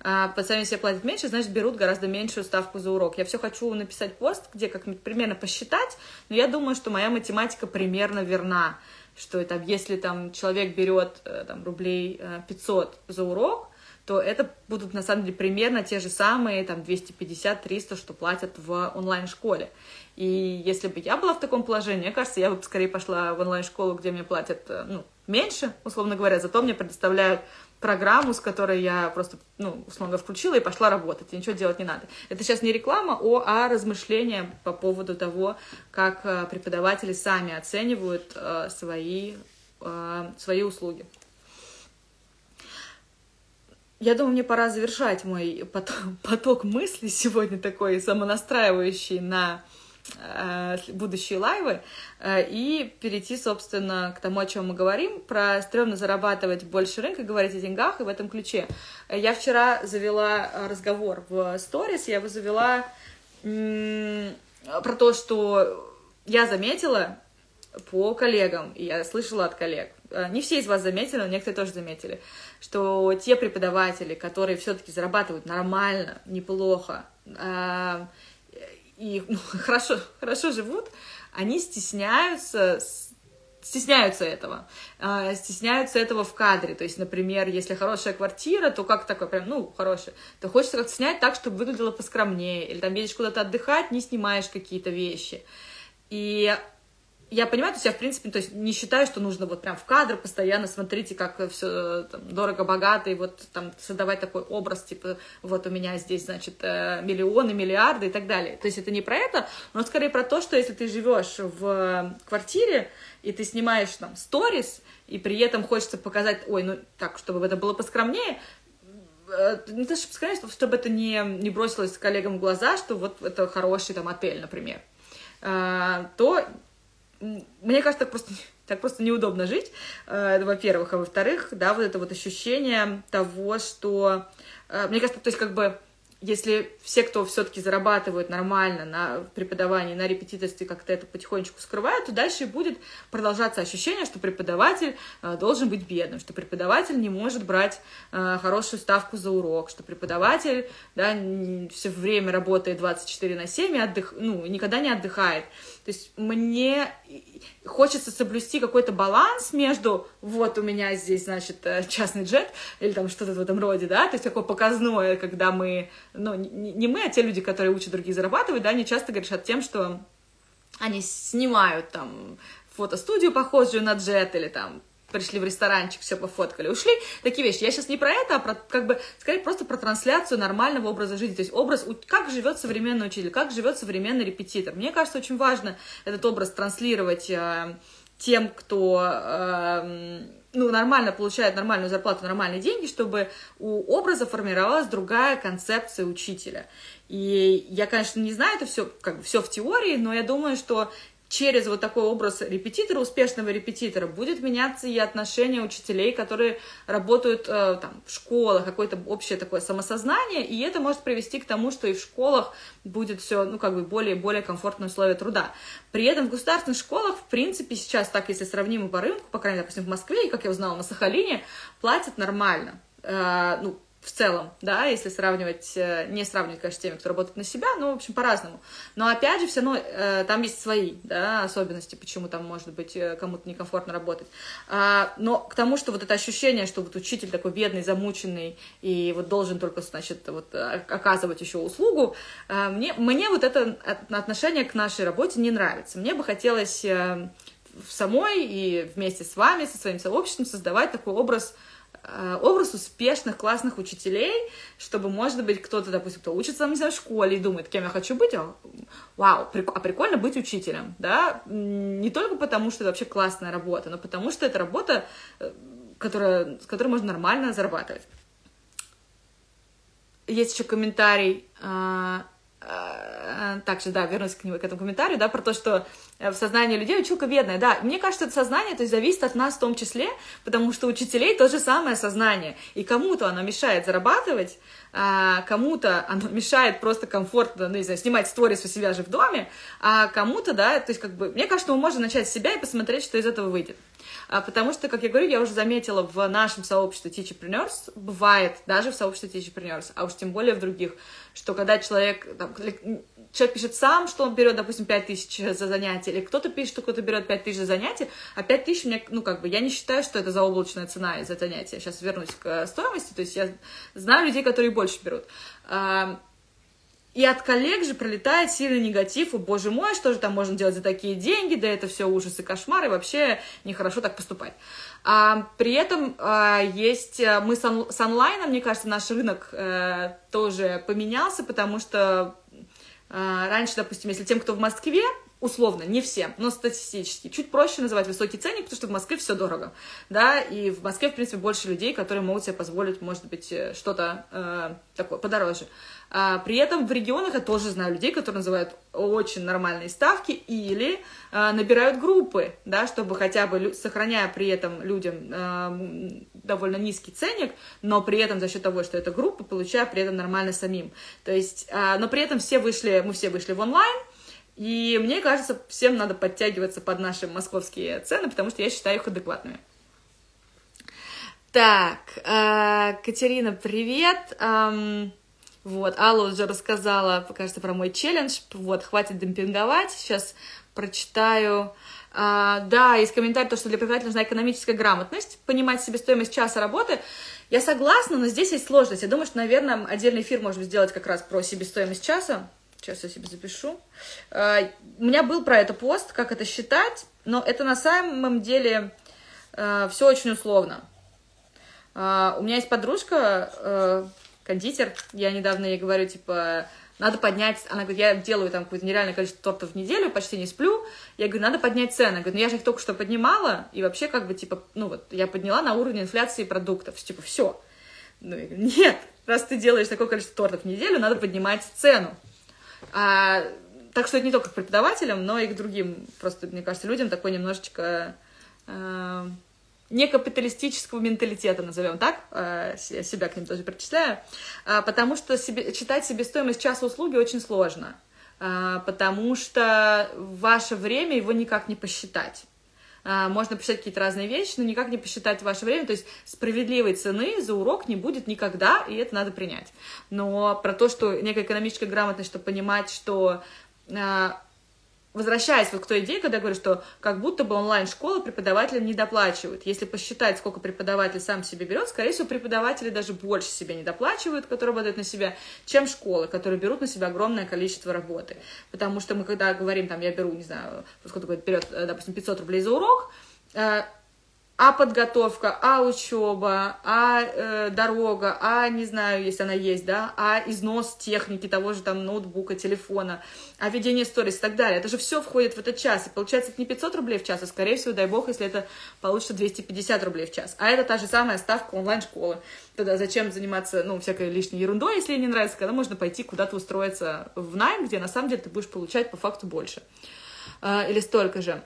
по сами себе платят меньше, значит, берут гораздо меньшую ставку за урок. Я все хочу написать пост, где как примерно посчитать, но я думаю, что моя математика примерно верна, что там, если там человек берет э, там, рублей 500 э, за урок, то это будут на самом деле примерно те же самые там 250-300, что платят в онлайн-школе. И если бы я была в таком положении, мне кажется, я бы скорее пошла в онлайн-школу, где мне платят э, ну, меньше, условно говоря, зато мне предоставляют программу, с которой я просто, ну, условно включила и пошла работать, и ничего делать не надо. Это сейчас не реклама, о, а размышления по поводу того, как э, преподаватели сами оценивают э, свои, э, свои услуги. Я думаю, мне пора завершать мой поток, поток мыслей сегодня такой самонастраивающий на будущие лайвы э, и перейти, собственно, к тому, о чем мы говорим, про стрёмно зарабатывать больше рынка, говорить о деньгах и в этом ключе. Я вчера завела разговор в сторис, я его завела про то, что я заметила по коллегам, и я слышала от коллег, э, не все из вас заметили, но некоторые тоже заметили, что те преподаватели, которые все-таки зарабатывают нормально, неплохо, и ну, хорошо, хорошо живут, они стесняются стесняются этого, э, стесняются этого в кадре. То есть, например, если хорошая квартира, то как такое прям, ну, хорошая, то хочется как-то снять так, чтобы выглядело поскромнее. Или там едешь куда-то отдыхать, не снимаешь какие-то вещи. И я понимаю, то есть я, в принципе, то есть не считаю, что нужно вот прям в кадр постоянно смотрите, как все дорого-богато, и вот там создавать такой образ, типа, вот у меня здесь, значит, э, миллионы, миллиарды и так далее. То есть это не про это, но скорее про то, что если ты живешь в квартире, и ты снимаешь там сторис, и при этом хочется показать, ой, ну так, чтобы это было поскромнее, э, не то, чтобы сказать, чтобы это не, не бросилось коллегам в глаза, что вот это хороший там отель, например, э, то мне кажется, так просто, так просто неудобно жить, э, во-первых, а во-вторых, да, вот это вот ощущение того, что, э, мне кажется, то есть как бы если все, кто все-таки зарабатывают нормально на преподавании, на репетиторстве, как-то это потихонечку скрывают, то дальше будет продолжаться ощущение, что преподаватель э, должен быть бедным, что преподаватель не может брать э, хорошую ставку за урок, что преподаватель да, все время работает 24 на 7 и отдых, ну, никогда не отдыхает. То есть мне хочется соблюсти какой-то баланс между вот у меня здесь, значит, э, частный джет или там что-то в этом роде, да, то есть такое показное, когда мы, ну, не мы, а те люди, которые учат других зарабатывать, да, они часто грешат тем, что они снимают там фотостудию, похожую на джет, или там пришли в ресторанчик, все пофоткали, ушли. Такие вещи. Я сейчас не про это, а про, как бы, скорее, просто про трансляцию нормального образа жизни. То есть образ, как живет современный учитель, как живет современный репетитор. Мне кажется, очень важно этот образ транслировать э, тем, кто э, ну, нормально получает нормальную зарплату, нормальные деньги, чтобы у образа формировалась другая концепция учителя. И я, конечно, не знаю это все, как бы все в теории, но я думаю, что через вот такой образ репетитора, успешного репетитора, будет меняться и отношение учителей, которые работают э, там, в школах, какое-то общее такое самосознание, и это может привести к тому, что и в школах будет все, ну, как бы более и более комфортные условия труда. При этом в государственных школах, в принципе, сейчас, так если сравним по рынку, по крайней мере, допустим, в Москве, и, как я узнала, на Сахалине, платят нормально. Э, ну, в целом, да, если сравнивать, э, не сравнивать, конечно, с теми, кто работает на себя, ну, в общем, по-разному. Но, опять же, все равно э, там есть свои, да, особенности, почему там, может быть, э, кому-то некомфортно работать. А, но к тому, что вот это ощущение, что вот учитель такой бедный, замученный, и вот должен только, значит, вот оказывать еще услугу, мне, мне вот это отношение к нашей работе не нравится. Мне бы хотелось в самой и вместе с вами, со своим сообществом создавать такой образ Э, образ успешных, классных учителей, чтобы, может быть, кто-то, допустим, кто учится, не знаю, в школе и думает, кем я хочу быть, а, вау, прик- а прикольно быть учителем, да, не только потому, что это вообще классная работа, но потому что это работа, э, которая, с которой можно нормально зарабатывать. Есть еще комментарий, а, а, также, да, вернусь к, нему, к этому комментарию, да, про то, что в сознании людей училка бедная, да, мне кажется, это сознание, то есть зависит от нас в том числе, потому что учителей то же самое сознание, и кому-то оно мешает зарабатывать, а кому-то оно мешает просто комфортно, ну, не знаю, снимать сторис у себя же в доме, а кому-то, да, то есть как бы, мне кажется, мы можем начать с себя и посмотреть, что из этого выйдет. А, потому что, как я говорю, я уже заметила в нашем сообществе Teacherpreneurs, бывает, даже в сообществе Teacherpreneurs, а уж тем более в других, что когда человек, там, человек пишет сам, что он берет, допустим, 5 тысяч за занятие, или кто-то пишет, что кто-то берет 5 тысяч за занятие, а 5 тысяч, мне, ну, как бы, я не считаю, что это заоблачная цена за занятие. Сейчас вернусь к э, стоимости, то есть я знаю людей, которые больше берут. И от коллег же пролетает сильный негатив, о боже мой, что же там можно делать за такие деньги, да это все ужас и кошмар, и вообще нехорошо так поступать. А, при этом а, есть, э, мы с, он, с онлайном, мне кажется, наш рынок а, тоже поменялся, потому что раньше, допустим, если тем, кто в Москве, условно, не всем, но статистически, чуть проще называть высокий ценник, потому что в Москве все дорого, да, и в Москве, в принципе, больше людей, которые могут себе позволить, может быть, э, что-то э, такое подороже. А, при этом в регионах я тоже знаю людей, которые называют очень нормальные ставки или а, набирают группы, да, чтобы хотя бы, сохраняя при этом людям а, довольно низкий ценник, но при этом за счет того, что это группа, получая при этом нормально самим. То есть, а, но при этом все вышли, мы все вышли в онлайн, и мне кажется, всем надо подтягиваться под наши московские цены, потому что я считаю их адекватными. Так, э, Катерина, привет. Вот, Алла уже рассказала, кажется, про мой челлендж. Вот, хватит демпинговать. Сейчас прочитаю. А, да, есть комментарий, то, что для преподавателя нужна экономическая грамотность, понимать себестоимость часа работы. Я согласна, но здесь есть сложность. Я думаю, что, наверное, отдельный эфир можем сделать как раз про себестоимость часа. Сейчас я себе запишу. А, у меня был про это пост, как это считать, но это на самом деле а, все очень условно. А, у меня есть подружка, а, кондитер. Я недавно ей говорю, типа, надо поднять... Она говорит, я делаю там какое-то нереальное количество тортов в неделю, почти не сплю. Я говорю, надо поднять цены. Она говорит, ну я же их только что поднимала, и вообще как бы, типа, ну вот, я подняла на уровень инфляции продуктов. Типа, все. Ну, я говорю, нет, раз ты делаешь такое количество тортов в неделю, надо поднимать цену. А, так что это не только к преподавателям, но и к другим, просто, мне кажется, людям такой немножечко... Э, некапиталистического менталитета, назовем так, э, себя к ним тоже причисляю, э, потому что себе, читать себестоимость часа услуги очень сложно, э, потому что ваше время его никак не посчитать. Можно посчитать какие-то разные вещи, но никак не посчитать ваше время. То есть справедливой цены за урок не будет никогда, и это надо принять. Но про то, что некая экономическая грамотность, чтобы понимать, что возвращаясь вот к той идее, когда я говорю, что как будто бы онлайн-школа преподавателям не доплачивают. Если посчитать, сколько преподаватель сам себе берет, скорее всего, преподаватели даже больше себе не доплачивают, которые работают на себя, чем школы, которые берут на себя огромное количество работы. Потому что мы, когда говорим, там, я беру, не знаю, сколько берет, э, допустим, 500 рублей за урок, э, а подготовка, а учеба, а э, дорога, а не знаю, если она есть, да, а износ техники того же там ноутбука, телефона, а ведение сторис и так далее. Это же все входит в этот час. И получается, это не 500 рублей в час, а скорее всего, дай бог, если это получится 250 рублей в час. А это та же самая ставка онлайн-школы. Тогда зачем заниматься, ну, всякой лишней ерундой, если не нравится, когда можно пойти куда-то устроиться в найм, где на самом деле ты будешь получать по факту больше. э, или столько же.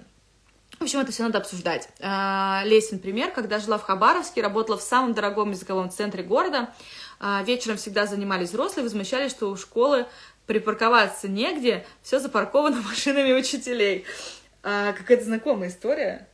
В общем, это все надо обсуждать. Э, Лесин пример, когда жила в Хабаровске, работала в самом дорогом языковом центре города, э, вечером всегда занимались взрослые, возмущались, что у школы припарковаться негде, все запарковано машинами учителей. А, какая-то знакомая история.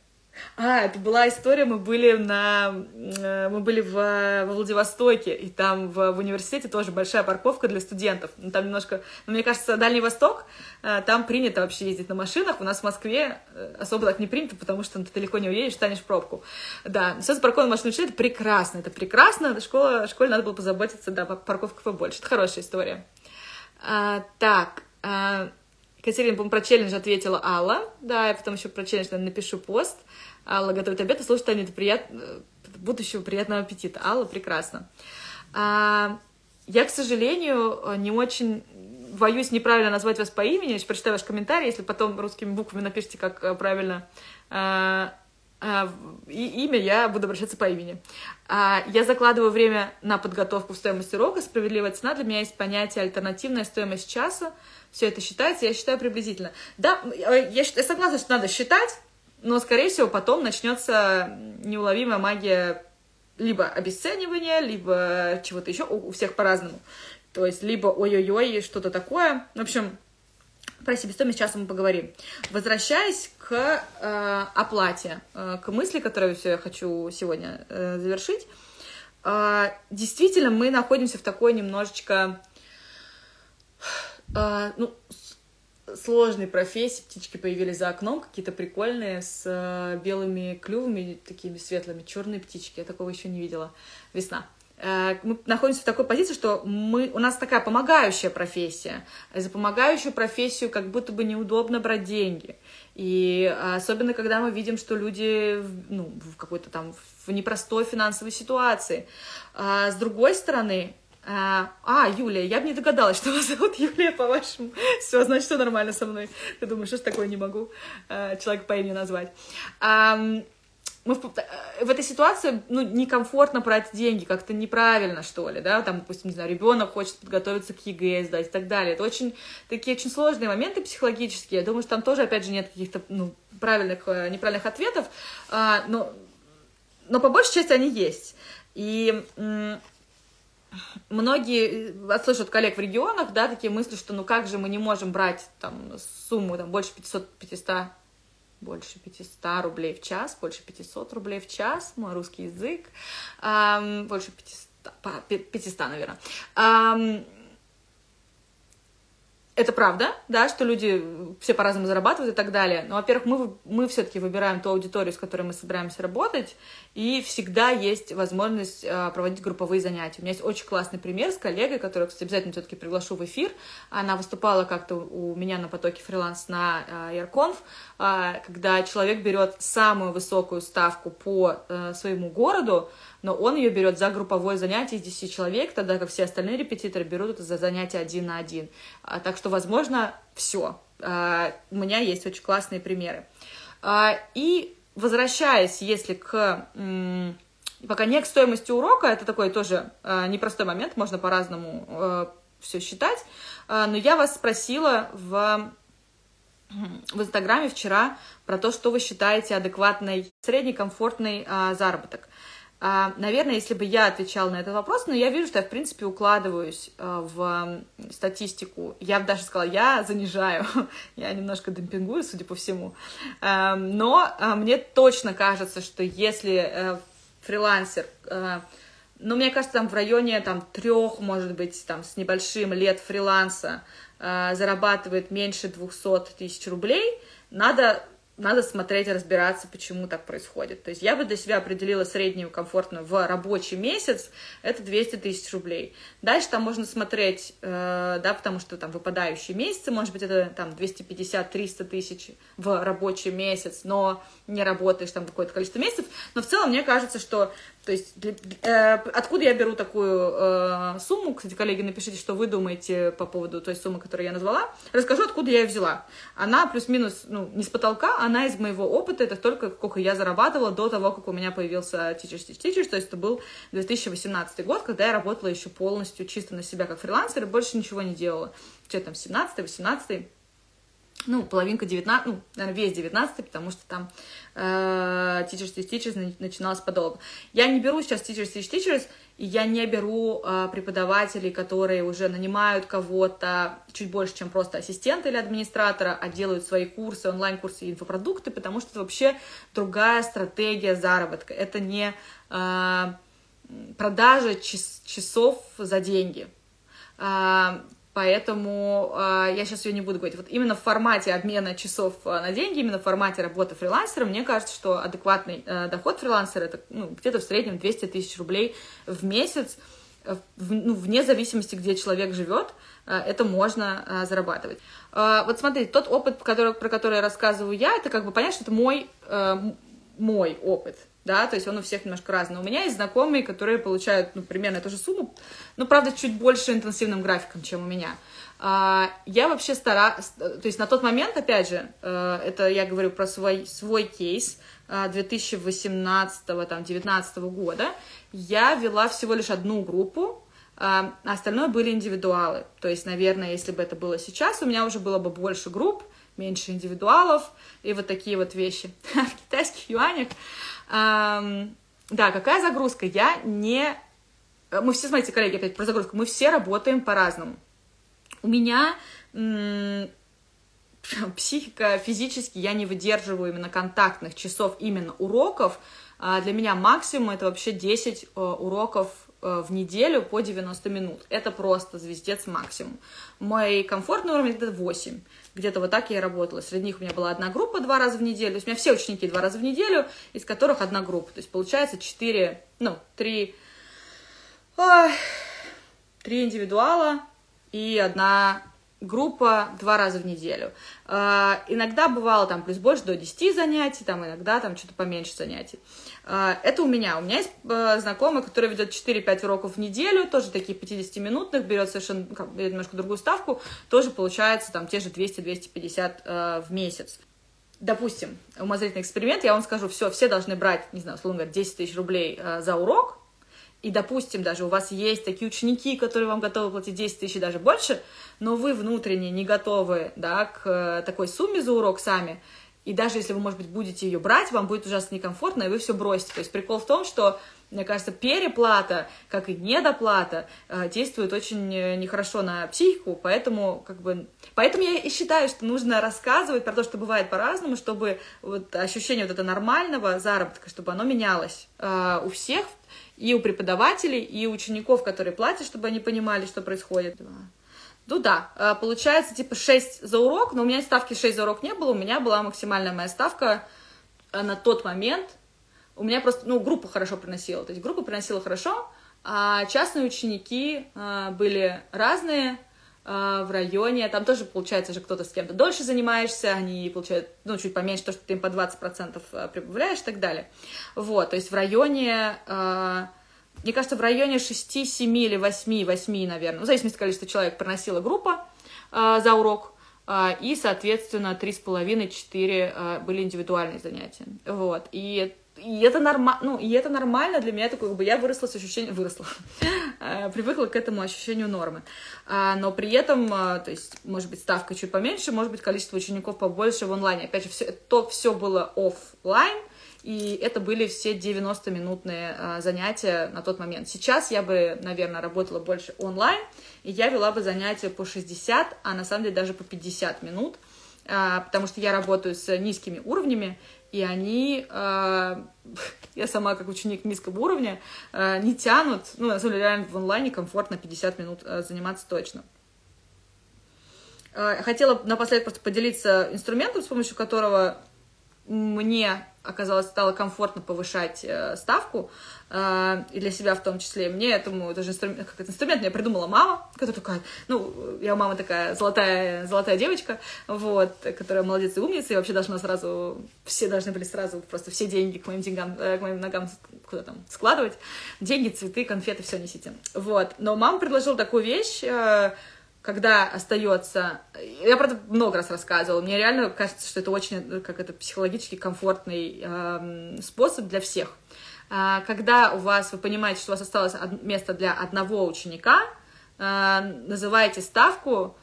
А, это была история, мы были на... Э, мы были в, во Владивостоке, и там в, в университете тоже большая парковка для студентов. Ну, там немножко... Ну, мне кажется, Дальний Восток, э, там принято вообще ездить на машинах. У нас в Москве э, особо так не принято, потому что ну, ты далеко не уедешь, станешь пробку. Да, все запарковано машины это прекрасно, это прекрасно. Школа, школе надо было позаботиться, да, парковка побольше. Это хорошая история. А, так, а, Катерина, по-моему, про челлендж ответила Алла. Да, я потом еще про челлендж наверное, напишу пост. Алла готовит обед и слушает Таню. Это приятно, будущего приятного аппетита. Алла, прекрасно. А, я, к сожалению, не очень боюсь неправильно назвать вас по имени. Я прочитаю ваш комментарий, если потом русскими буквами напишите, как э, правильно а, а, и имя, я буду обращаться по имени. А, я закладываю время на подготовку в стоимость урока. Справедливая цена для меня есть понятие альтернативная стоимость часа. Все это считается, я считаю приблизительно. Да, я, я согласна, что надо считать, но, скорее всего, потом начнется неуловимая магия либо обесценивания, либо чего-то еще, у всех по-разному. То есть, либо ой-ой-ой, что-то такое. В общем, про себестоимость часа мы поговорим. Возвращаясь к э, оплате, э, к мысли, которую все я хочу сегодня э, завершить, э, действительно мы находимся в такой немножечко э, ну, сложной профессии. Птички появились за окном, какие-то прикольные, с э, белыми клювами, такими светлыми, черные птички. Я такого еще не видела. Весна. Э, мы находимся в такой позиции, что мы, у нас такая помогающая профессия. За помогающую профессию как будто бы неудобно брать деньги. И особенно, когда мы видим, что люди ну, в какой-то там в непростой финансовой ситуации. А с другой стороны, а, Юлия, я бы не догадалась, что вас зовут Юлия, по-вашему. Все, значит, все нормально со мной. Я думаю, что ж такое не могу а, человека по имени назвать. Мы в, э, в этой ситуации, ну, некомфортно брать деньги, как-то неправильно, что ли, да, там, допустим, не знаю, ребенок хочет подготовиться к ЕГЭ сдать и так далее. Это очень, такие очень сложные моменты психологические. Я думаю, что там тоже, опять же, нет каких-то, ну, правильных, э, неправильных ответов, а, но, но по большей части они есть. И многие э, слышат коллег в регионах, да, такие мысли, что ну как же мы не можем брать там сумму там больше 500, 500 больше 500 рублей в час, больше 500 рублей в час, мой русский язык, эм, больше 500, 500 наверное. Эм, это правда, да, что люди все по-разному зарабатывают и так далее. Но, во-первых, мы, мы все-таки выбираем ту аудиторию, с которой мы собираемся работать, и всегда есть возможность э, проводить групповые занятия. У меня есть очень классный пример с коллегой, которую, кстати, обязательно все-таки приглашу в эфир. Она выступала как-то у меня на потоке фриланс на Ярконф, э, когда человек берет самую высокую ставку по э, своему городу, но он ее берет за групповое занятие из 10 человек, тогда как все остальные репетиторы берут это за занятие один на один. А, так что, возможно, все. А, у меня есть очень классные примеры. А, и возвращаясь, если к пока не к стоимости урока, это такой тоже непростой момент, можно по-разному все считать, но я вас спросила в в Инстаграме вчера про то, что вы считаете адекватной, средний комфортный а, заработок. А, наверное, если бы я отвечала на этот вопрос, но я вижу, что я, в принципе, укладываюсь а, в статистику. Я бы даже сказала, я занижаю, я немножко демпингую, судя по всему. А, но мне точно кажется, что если э, фрилансер, э, ну, мне кажется, там в районе там, трех, может быть, там, с небольшим лет фриланса зарабатывает меньше 200 тысяч рублей, надо надо смотреть, разбираться, почему так происходит. То есть я бы для себя определила среднюю комфортную в рабочий месяц, это 200 тысяч рублей. Дальше там можно смотреть, э, да, потому что там выпадающие месяцы, может быть, это там 250-300 тысяч в рабочий месяц, но не работаешь там какое-то количество месяцев. Но в целом мне кажется, что то есть для, э, откуда я беру такую э, сумму? Кстати, коллеги, напишите, что вы думаете по поводу той суммы, которую я назвала. Расскажу, откуда я ее взяла. Она плюс-минус, ну, не с потолка, она из моего опыта. Это только сколько я зарабатывала до того, как у меня появился Teachers Teach Teachers. То есть это был 2018 год, когда я работала еще полностью чисто на себя как фрилансер и больше ничего не делала. Что там, 17 18 ну, половинка 19, ну, наверное, весь 19, потому что там Teachers Teach Teachers начиналось подолгу. Я не беру сейчас Teachers Teach Teachers, и я не беру э, преподавателей, которые уже нанимают кого-то чуть больше, чем просто ассистента или администратора, а делают свои курсы, онлайн-курсы и инфопродукты, потому что это вообще другая стратегия заработка. Это не э, продажа час, часов за деньги. Поэтому э, я сейчас ее не буду говорить. Вот именно в формате обмена часов а, на деньги, именно в формате работы фрилансера, мне кажется, что адекватный э, доход фрилансера это ну, где-то в среднем 200 тысяч рублей в месяц, э, в, ну, вне зависимости, где человек живет, э, это можно э, зарабатывать. Э, вот смотрите, тот опыт, который, про который я рассказываю я, это как бы понять, что это мой, э, мой опыт да, то есть он у всех немножко разный. У меня есть знакомые, которые получают, ну, примерно эту же сумму, но, правда, чуть больше интенсивным графиком, чем у меня. А, я вообще старалась, то есть на тот момент, опять же, э, это я говорю про свой, свой кейс 2018-2019 э, года, я вела всего лишь одну группу, а остальное были индивидуалы. То есть, наверное, если бы это было сейчас, у меня уже было бы больше групп, меньше индивидуалов и вот такие вот вещи. В китайских юанях Эм, да, какая загрузка? Я не... Мы все, смотрите, коллеги, опять про загрузку. Мы все работаем по-разному. У меня психика, физически я не выдерживаю именно контактных часов, именно уроков. А для меня максимум это вообще 10 э, уроков э, в неделю по 90 минут. Это просто звездец максимум. Мой комфортный уровень это 8. Где-то вот так я и работала. Среди них у меня была одна группа два раза в неделю. То есть у меня все ученики два раза в неделю, из которых одна группа. То есть получается четыре, ну, три, ой, три индивидуала и одна группа два раза в неделю. Э, иногда бывало там плюс больше до 10 занятий, там иногда там что-то поменьше занятий. Э, это у меня. У меня есть э, знакомый, который ведет 4-5 уроков в неделю, тоже такие 50-минутных, берет совершенно как, берет немножко другую ставку, тоже получается там те же 200-250 э, в месяц. Допустим, умозрительный эксперимент, я вам скажу, все, все должны брать, не знаю, условно говоря, 10 тысяч рублей за урок, и, допустим, даже у вас есть такие ученики, которые вам готовы платить 10 тысяч и даже больше, но вы внутренне не готовы, да, к э, такой сумме за урок сами, и даже если вы, может быть, будете ее брать, вам будет ужасно некомфортно, и вы все бросите. То есть прикол в том, что мне кажется, переплата, как и недоплата, э, действует очень э, нехорошо на психику, поэтому, как бы, поэтому я и считаю, что нужно рассказывать про то, что бывает по-разному, чтобы вот ощущение вот это нормального заработка, чтобы оно менялось у всех, и у преподавателей, и у учеников, которые платят, чтобы они понимали, что происходит. Ну да, э, получается типа 6 за урок, но у меня ставки 6 за урок не было, у меня была максимальная моя ставка э, на тот момент. У меня просто, ну, группа хорошо приносила, то есть группа приносила хорошо, а частные ученики э, были разные, в районе, там тоже получается же кто-то с кем-то дольше занимаешься, они получают, ну, чуть поменьше, то, что ты им по 20% прибавляешь и так далее. Вот, то есть в районе мне кажется, в районе 6, 7 или 8, 8, наверное, в зависимости от количества человек проносила группа за урок, и, соответственно, 3,5-4 э, были индивидуальные занятия, вот, и и это, норма... ну, и это нормально для меня, такое, как бы я выросла с ощущением, выросла, э, привыкла к этому ощущению нормы. А, но при этом, э, то есть, может быть, ставка чуть поменьше, может быть, количество учеников побольше в онлайне. Опять же, все, то все было офлайн, и это были все 90-минутные а, занятия на тот момент. Сейчас я бы, наверное, работала больше онлайн, и я вела бы занятия по 60, а на самом деле даже по 50 минут, а, потому что я работаю с низкими уровнями, и они, а, я сама как ученик низкого уровня, а, не тянут, ну, на самом деле, реально в онлайне комфортно 50 минут а, заниматься точно. А, хотела напоследок просто поделиться инструментом, с помощью которого мне оказалось, стало комфортно повышать э, ставку, э, и для себя в том числе. Мне этому даже инструмент, как это инструмент мне придумала мама, которая такая, ну, я у мамы такая золотая, золотая девочка, вот, которая молодец и умница, и вообще должна сразу, все должны были сразу просто все деньги к моим деньгам, э, к моим ногам куда там складывать. Деньги, цветы, конфеты, все несите. Вот. Но мама предложила такую вещь, э, когда остается... Я, правда, много раз рассказывала. Мне реально кажется, что это очень, как это, психологически комфортный э, способ для всех. Э, когда у вас, вы понимаете, что у вас осталось место для одного ученика, э, называете ставку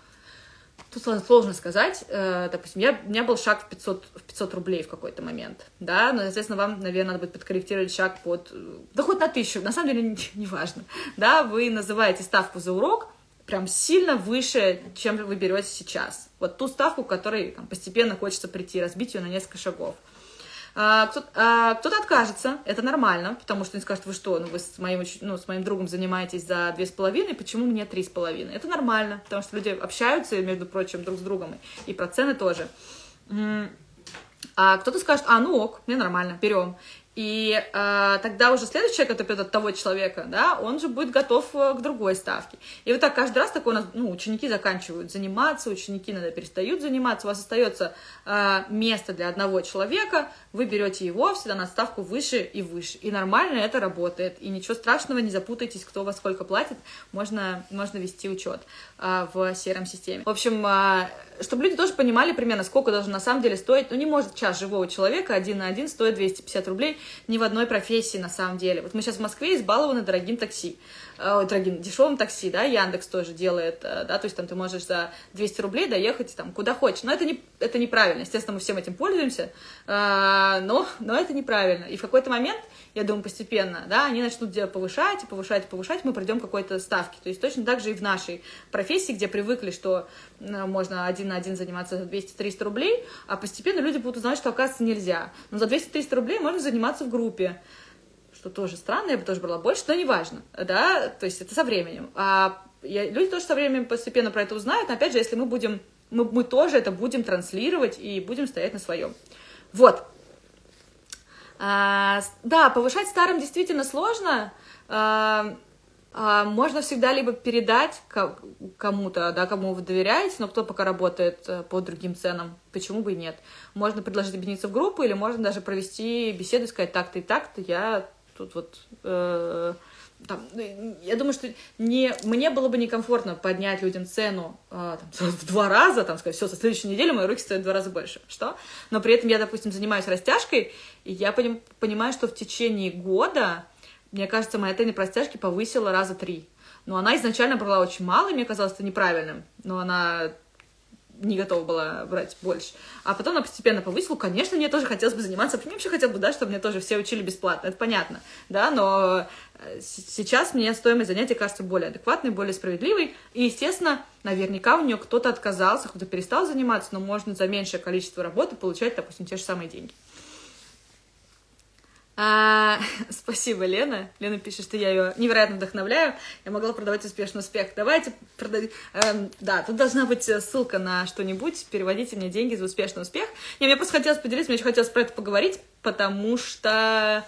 Тут сложно сказать. Э, допустим, я, у меня был шаг в 500, в 500 рублей в какой-то момент, да, но, естественно, вам, наверное, надо будет подкорректировать шаг под... Да хоть на тысячу, на самом деле, не, не важно. Да, вы называете ставку за урок прям сильно выше, чем вы берете сейчас. Вот ту ставку, к которой там, постепенно хочется прийти, разбить ее на несколько шагов. А, кто-то, а, кто-то откажется, это нормально, потому что они скажут, вы что, ну вы с моим, ну, с моим другом занимаетесь за две с половиной, почему мне три с половиной? Это нормально, потому что люди общаются, между прочим, друг с другом, и про цены тоже. А кто-то скажет, а, ну ок, мне нормально, берем. И э, тогда уже следующий человек, который от того человека, да, он же будет готов э, к другой ставке. И вот так каждый раз такое у нас, ну, ученики заканчивают заниматься, ученики иногда перестают заниматься, у вас остается э, место для одного человека, вы берете его всегда на ставку выше и выше. И нормально это работает. И ничего страшного, не запутайтесь, кто во сколько платит, можно, можно вести учет э, в CRM-системе. В общем, э, чтобы люди тоже понимали примерно, сколько должен на самом деле стоить. Ну, не может час живого человека один на один стоит 250 рублей ни в одной профессии на самом деле. Вот мы сейчас в Москве избалованы дорогим такси. Э, ой, дешевым такси, да, Яндекс тоже делает, э, да, то есть там ты можешь за 200 рублей доехать там куда хочешь. Но это, не, это неправильно. Естественно, мы всем этим пользуемся, э, но, но это неправильно. И в какой-то момент я думаю, постепенно, да, они начнут повышать, повышать, повышать, мы придем какой-то ставке. То есть точно так же и в нашей профессии, где привыкли, что можно один на один заниматься за 200-300 рублей, а постепенно люди будут узнавать, что, оказывается, нельзя. Но за 200-300 рублей можно заниматься в группе, что тоже странно, я бы тоже брала больше, но неважно, да, то есть это со временем. А я, люди тоже со временем постепенно про это узнают, но опять же, если мы будем, мы, мы тоже это будем транслировать и будем стоять на своем. Вот, а, да, повышать старым действительно сложно. А, а, можно всегда либо передать кому-то, да, кому вы доверяете, но кто пока работает э, по другим ценам, почему бы и нет. Можно предложить объединиться в группу, или можно даже провести беседу и сказать так-то и так-то, я тут вот э, там, ну, я думаю, что не, мне было бы некомфортно поднять людям цену э, там, в два раза, там, сказать, все, со следующей недели мои руки стоят в два раза больше. Что? Но при этом я, допустим, занимаюсь растяжкой, и я поним, понимаю, что в течение года, мне кажется, моя тенни растяжки повысила раза три. Но она изначально брала очень мало, и мне казалось это неправильным. Но она не готова была брать больше. А потом она постепенно повысила. Конечно, мне тоже хотелось бы заниматься. Мне вообще хотелось бы, да, чтобы мне тоже все учили бесплатно. Это понятно, да, но э, сейчас мне стоимость занятия кажется более адекватной, более справедливой. И, естественно, наверняка у нее кто-то отказался, кто-то перестал заниматься, но можно за меньшее количество работы получать, допустим, те же самые деньги. А, спасибо, Лена. Лена пишет, что я ее невероятно вдохновляю. Я могла продавать успешный успех. Давайте продать. Эм, да, тут должна быть ссылка на что-нибудь. Переводите мне деньги за успешный успех. Не, мне просто хотелось поделиться, мне очень хотелось про это поговорить, потому что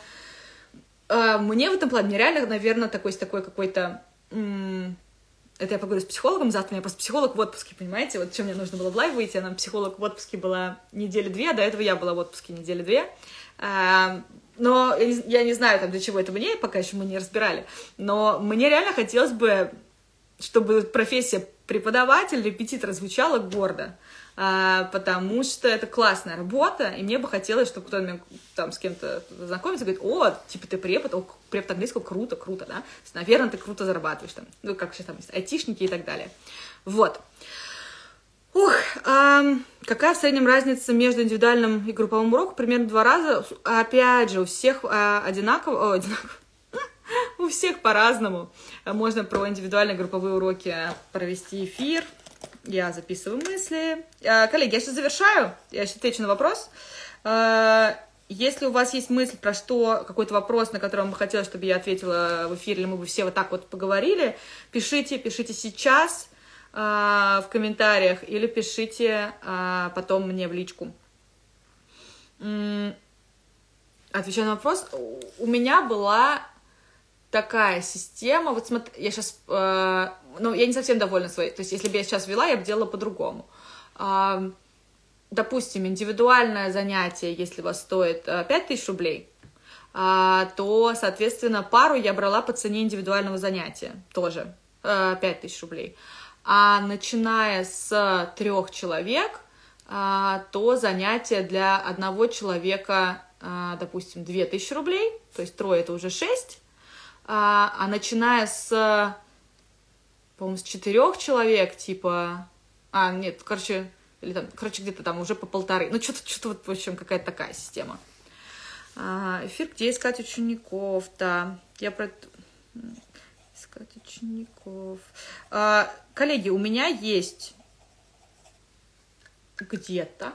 э, мне в этом плане, реально, наверное, такой, такой какой-то... М- это я поговорю с психологом завтра, у меня просто психолог в отпуске, понимаете? Вот чем мне нужно было в live выйти, она психолог в отпуске была недели две, а до этого я была в отпуске недели две. Эм, но я не, знаю, там, для чего это мне, пока еще мы не разбирали. Но мне реально хотелось бы, чтобы профессия преподаватель, репетитора звучала гордо. А, потому что это классная работа, и мне бы хотелось, чтобы кто-то там с кем-то знакомится, говорит, о, типа ты препод, о, препод английского, круто, круто, да, наверное, ты круто зарабатываешь там, ну, как сейчас там айтишники и так далее. Вот. Ух, эм, какая в среднем разница между индивидуальным и групповым уроком? Примерно два раза. Опять же, у всех э, одинаково, о, одинаково. у всех по-разному. Можно про индивидуальные групповые уроки провести эфир. Я записываю мысли. Э, коллеги, я сейчас завершаю. Я сейчас отвечу на вопрос. Э, если у вас есть мысль про что, какой-то вопрос, на который вам бы хотелось, чтобы я ответила в эфире, или мы бы все вот так вот поговорили, пишите, пишите сейчас а, в комментариях или пишите а, потом мне в личку. Отвечаю на вопрос. У меня была такая система. Вот смотри, я сейчас... Э, ну, я не совсем довольна своей. То есть, если бы я сейчас вела, я бы делала по-другому. Э, допустим, индивидуальное занятие, если вас стоит э, 5000 рублей, то, соответственно, пару я брала по цене индивидуального занятия тоже э, 5000 рублей а начиная с трех человек, а, то занятие для одного человека, а, допустим, 2000 рублей, то есть трое это уже 6, а, а начиная с, по-моему, с четырех человек, типа А, нет, короче, или там, короче, где-то там уже по полторы. Ну, что-то, что-то вот, в общем, какая-то такая система. Эфир, где искать учеников, да. Я про... Искать учеников. А, коллеги, у меня есть где-то,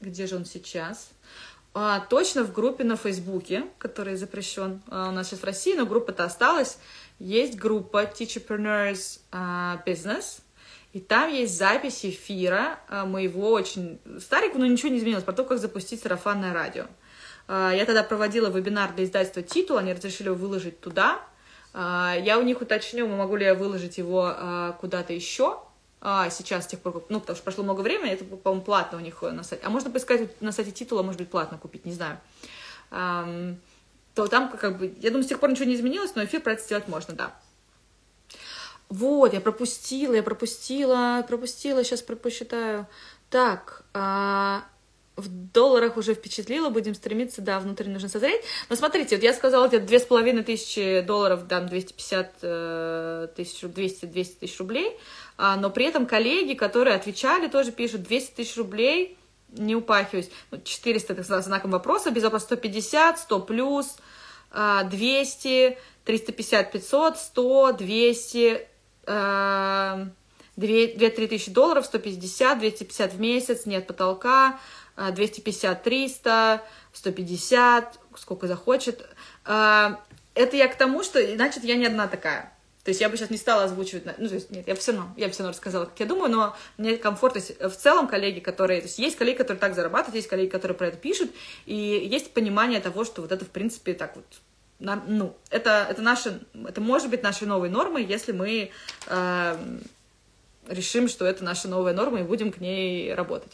где же он сейчас? А, точно в группе на Фейсбуке, который запрещен а, у нас сейчас в России, но группа-то осталась. Есть группа Teacherpreneurs а, Business, и там есть запись эфира а, моего очень старенького, но ничего не изменилось, про то, как запустить сарафанное радио. А, я тогда проводила вебинар для издательства «Титул», они разрешили его выложить туда. А, я у них уточню, могу ли я выложить его а, куда-то еще, а, сейчас, с тех пор, ну, потому что прошло много времени, это, по-моему, платно у них на сайте. А можно поискать на сайте титула, может быть, платно купить, не знаю. То там, как бы, я думаю, с тех пор ничего не изменилось, но эфир про это сделать можно, да. Вот, я пропустила, я пропустила, пропустила, сейчас посчитаю. Так, в долларах уже впечатлило, будем стремиться, да, внутри нужно созреть. Но смотрите, вот я сказала, это две с половиной тысячи долларов, там, 250 э, тысяч, 200, 200 тысяч рублей, а, но при этом коллеги, которые отвечали, тоже пишут 200 тысяч рублей, не упахиваюсь, 400, так сказать, знаком вопроса, без вопроса 150, 100 плюс, 200, 350, 500, 100, 200, 2-3 тысячи долларов, 150, 250 в месяц, нет потолка, 250, 300, 150, сколько захочет. А, это я к тому, что, значит, я не одна такая. То есть я бы сейчас не стала озвучивать, ну, то есть нет, я все равно, я все равно рассказала, как я думаю, но мне комфортно, в целом коллеги, которые, то есть есть коллеги, которые так зарабатывают, есть коллеги, которые про это пишут, и есть понимание того, что вот это, в принципе, так вот, ну, это, это наше, это может быть нашей новой нормой, если мы э, решим, что это наша новая норма, и будем к ней работать.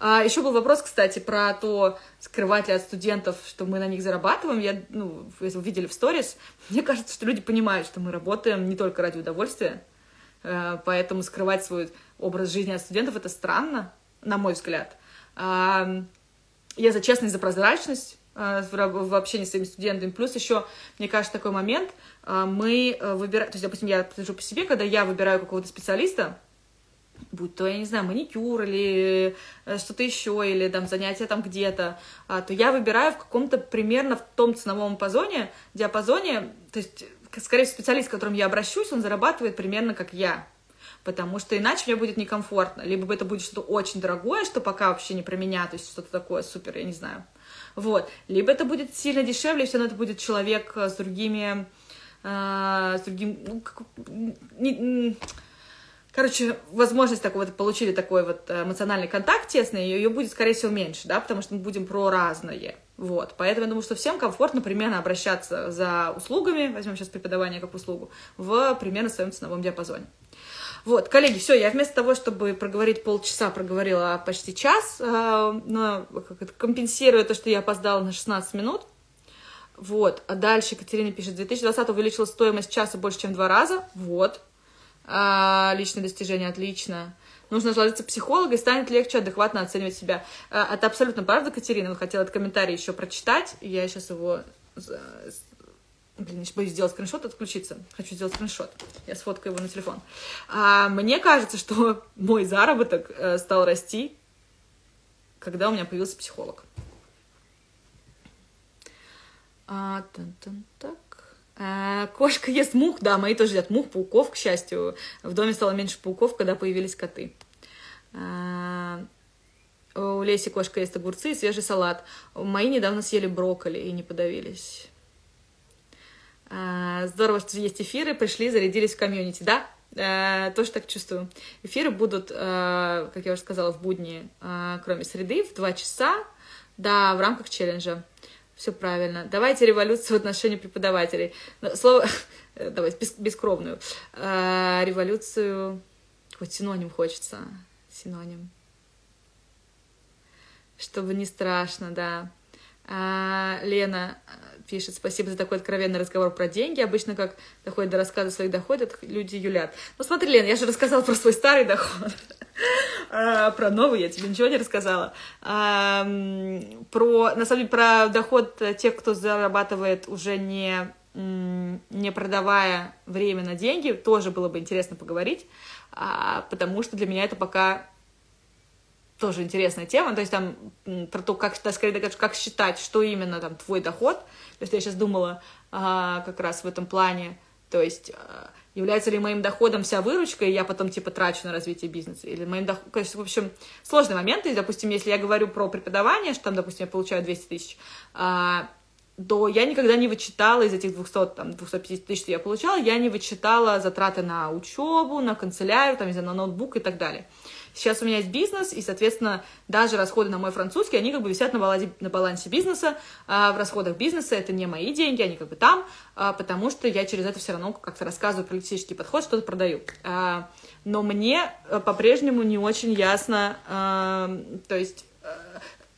А, еще был вопрос, кстати, про то, скрывать ли от студентов, что мы на них зарабатываем. Я, ну, если вы видели в сторис, мне кажется, что люди понимают, что мы работаем не только ради удовольствия, а, поэтому скрывать свой образ жизни от студентов это странно, на мой взгляд. А, я за честность, за прозрачность а, в общении с своими студентами. Плюс еще, мне кажется, такой момент, а, мы выбираем, то есть, допустим, я скажу по себе, когда я выбираю какого-то специалиста, будь то, я не знаю, маникюр или э, что-то еще, или там занятия там где-то, а, то я выбираю в каком-то примерно в том ценовом диапазоне, диапазоне, то есть, скорее всего, специалист, к которому я обращусь, он зарабатывает примерно как я, потому что иначе мне будет некомфортно, либо это будет что-то очень дорогое, что пока вообще не про меня, то есть что-то такое супер, я не знаю, вот, либо это будет сильно дешевле, все равно это будет человек с другими, э, с другим, ну, как, не, короче, возможность такого, вот, получили такой вот эмоциональный контакт тесный, ее будет, скорее всего, меньше, да, потому что мы будем про разное. Вот, поэтому я думаю, что всем комфортно примерно обращаться за услугами, возьмем сейчас преподавание как услугу, в примерно своем ценовом диапазоне. Вот, коллеги, все, я вместо того, чтобы проговорить полчаса, проговорила почти час, э, но компенсируя то, что я опоздала на 16 минут. Вот, а дальше Екатерина пишет, 2020 увеличила стоимость часа больше, чем в два раза. Вот, а, личное достижение, отлично. Нужно сложиться психолога, и станет легче адекватно оценивать себя. А, это абсолютно правда, Катерина. Вот хотела этот комментарий еще прочитать. Я сейчас его... Блин, я боюсь сделать скриншот, отключиться. Хочу сделать скриншот. Я сфоткаю его на телефон. А, мне кажется, что мой заработок э, стал расти, когда у меня появился психолог. А, тан -тан так. А, кошка ест мух, да, мои тоже едят мух, пауков, к счастью. В доме стало меньше пауков, когда появились коты. А, у Леси кошка ест огурцы и свежий салат. Мои недавно съели брокколи и не подавились. А, здорово, что есть эфиры, пришли, зарядились в комьюнити. Да, тоже так чувствую. Эфиры будут, как я уже сказала, в будни, кроме среды, в 2 часа, да, в рамках челленджа. Все правильно. Давайте революцию в отношении преподавателей. Слово... Давайте, бес, бескровную. А, революцию... Хоть синоним хочется. Синоним. Чтобы не страшно, да. А, Лена пишет, спасибо за такой откровенный разговор про деньги. Обычно, как доходит до рассказа своих доходов, люди юлят. Ну смотри, Лена, я же рассказала про свой старый доход. А, про новый я тебе ничего не рассказала. А, про, на самом деле, про доход тех, кто зарабатывает уже не, не продавая время на деньги, тоже было бы интересно поговорить. а, потому что для меня это пока тоже интересная тема, то есть там про то, как, скорее, как считать, что именно там твой доход, то есть я сейчас думала а, как раз в этом плане, то есть а, является ли моим доходом вся выручка, и я потом типа трачу на развитие бизнеса, или моим доходом, в общем, сложный момент, и, допустим, если я говорю про преподавание, что там, допустим, я получаю 200 тысяч, а, то я никогда не вычитала из этих 200, там, 250 тысяч, что я получала, я не вычитала затраты на учебу, на канцелярию, там, на ноутбук и так далее. Сейчас у меня есть бизнес, и, соответственно, даже расходы на мой французский, они как бы висят на балансе, на балансе бизнеса. А в расходах бизнеса это не мои деньги, они как бы там, а, потому что я через это все равно как-то рассказываю политический подход, что-то продаю. А, но мне э, по-прежнему не очень ясно, а, то есть э,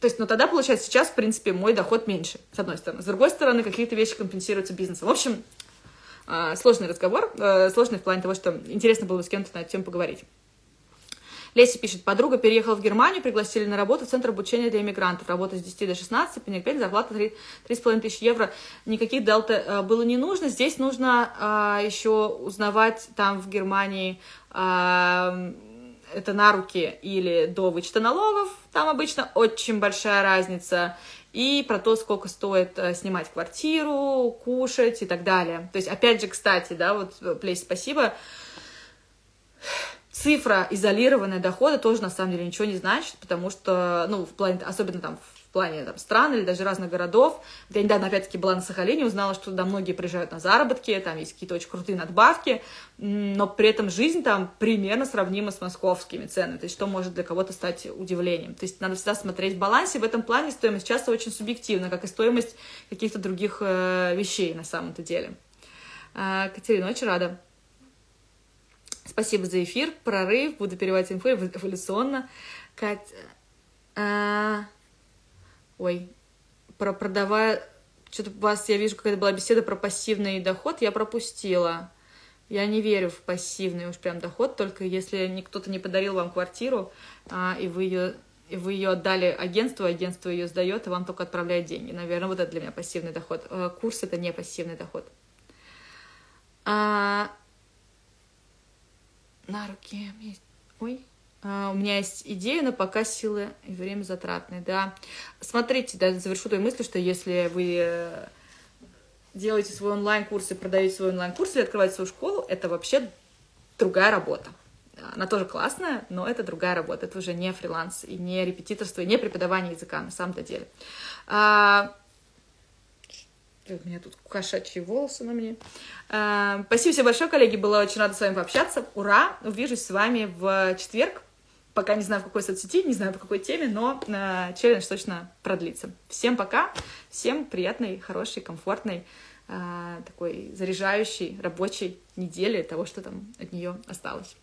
то есть, ну тогда, получается, сейчас, в принципе, мой доход меньше, с одной стороны. С другой стороны, какие-то вещи компенсируются бизнесом. В общем, сложный разговор, э, сложный в плане того, что интересно было бы с кем-то на эту тему поговорить. Леся пишет, подруга переехала в Германию, пригласили на работу в Центр обучения для иммигрантов. Работа с 10 до 16, пенек 5, зарплата 3,5 тысячи евро. Никаких дельта э, было не нужно. Здесь нужно а, еще узнавать там в Германии а, это на руки или до вычета налогов, там обычно очень большая разница, и про то, сколько стоит э, снимать квартиру, кушать и так далее. То есть, опять же, кстати, да, вот, э, Плейс, спасибо, цифра изолированная дохода тоже на самом деле ничего не значит, потому что, ну, в плане, особенно там в плане там, стран или даже разных городов. Я недавно, опять-таки, была на Сахалине, узнала, что туда многие приезжают на заработки, там есть какие-то очень крутые надбавки, но при этом жизнь там примерно сравнима с московскими ценами, то есть что может для кого-то стать удивлением. То есть надо всегда смотреть в балансе, в этом плане стоимость часто очень субъективна, как и стоимость каких-то других э, вещей на самом-то деле. Э, Катерина, очень рада. Спасибо за эфир, прорыв, буду переводить инфу эволюционно. Кать, а... ой, про продавая, что-то у вас, я вижу, какая-то была беседа про пассивный доход, я пропустила. Я не верю в пассивный уж прям доход, только если кто-то не подарил вам квартиру, а, и вы ее и вы ее отдали агентству, агентство ее сдает, и вам только отправляет деньги. Наверное, вот это для меня пассивный доход. Э, курс это не пассивный доход. А, на руки. Ой, Uh, у меня есть идея, но пока силы и время затратные, да. Смотрите, да, завершу той мыслью, что если вы э, делаете свой онлайн-курс и продаете свой онлайн-курс или открываете свою школу, это вообще другая работа. Она тоже классная, но это другая работа. Это уже не фриланс и не репетиторство, и не преподавание языка на самом-то деле. Uh, у меня тут кошачьи волосы на мне. А, спасибо всем большое, коллеги. Была очень рада с вами пообщаться. Ура! Увижусь с вами в четверг. Пока не знаю, в какой соцсети, не знаю, по какой теме, но э, челлендж точно продлится. Всем пока. Всем приятной, хорошей, комфортной, э, такой заряжающей рабочей недели того, что там от нее осталось.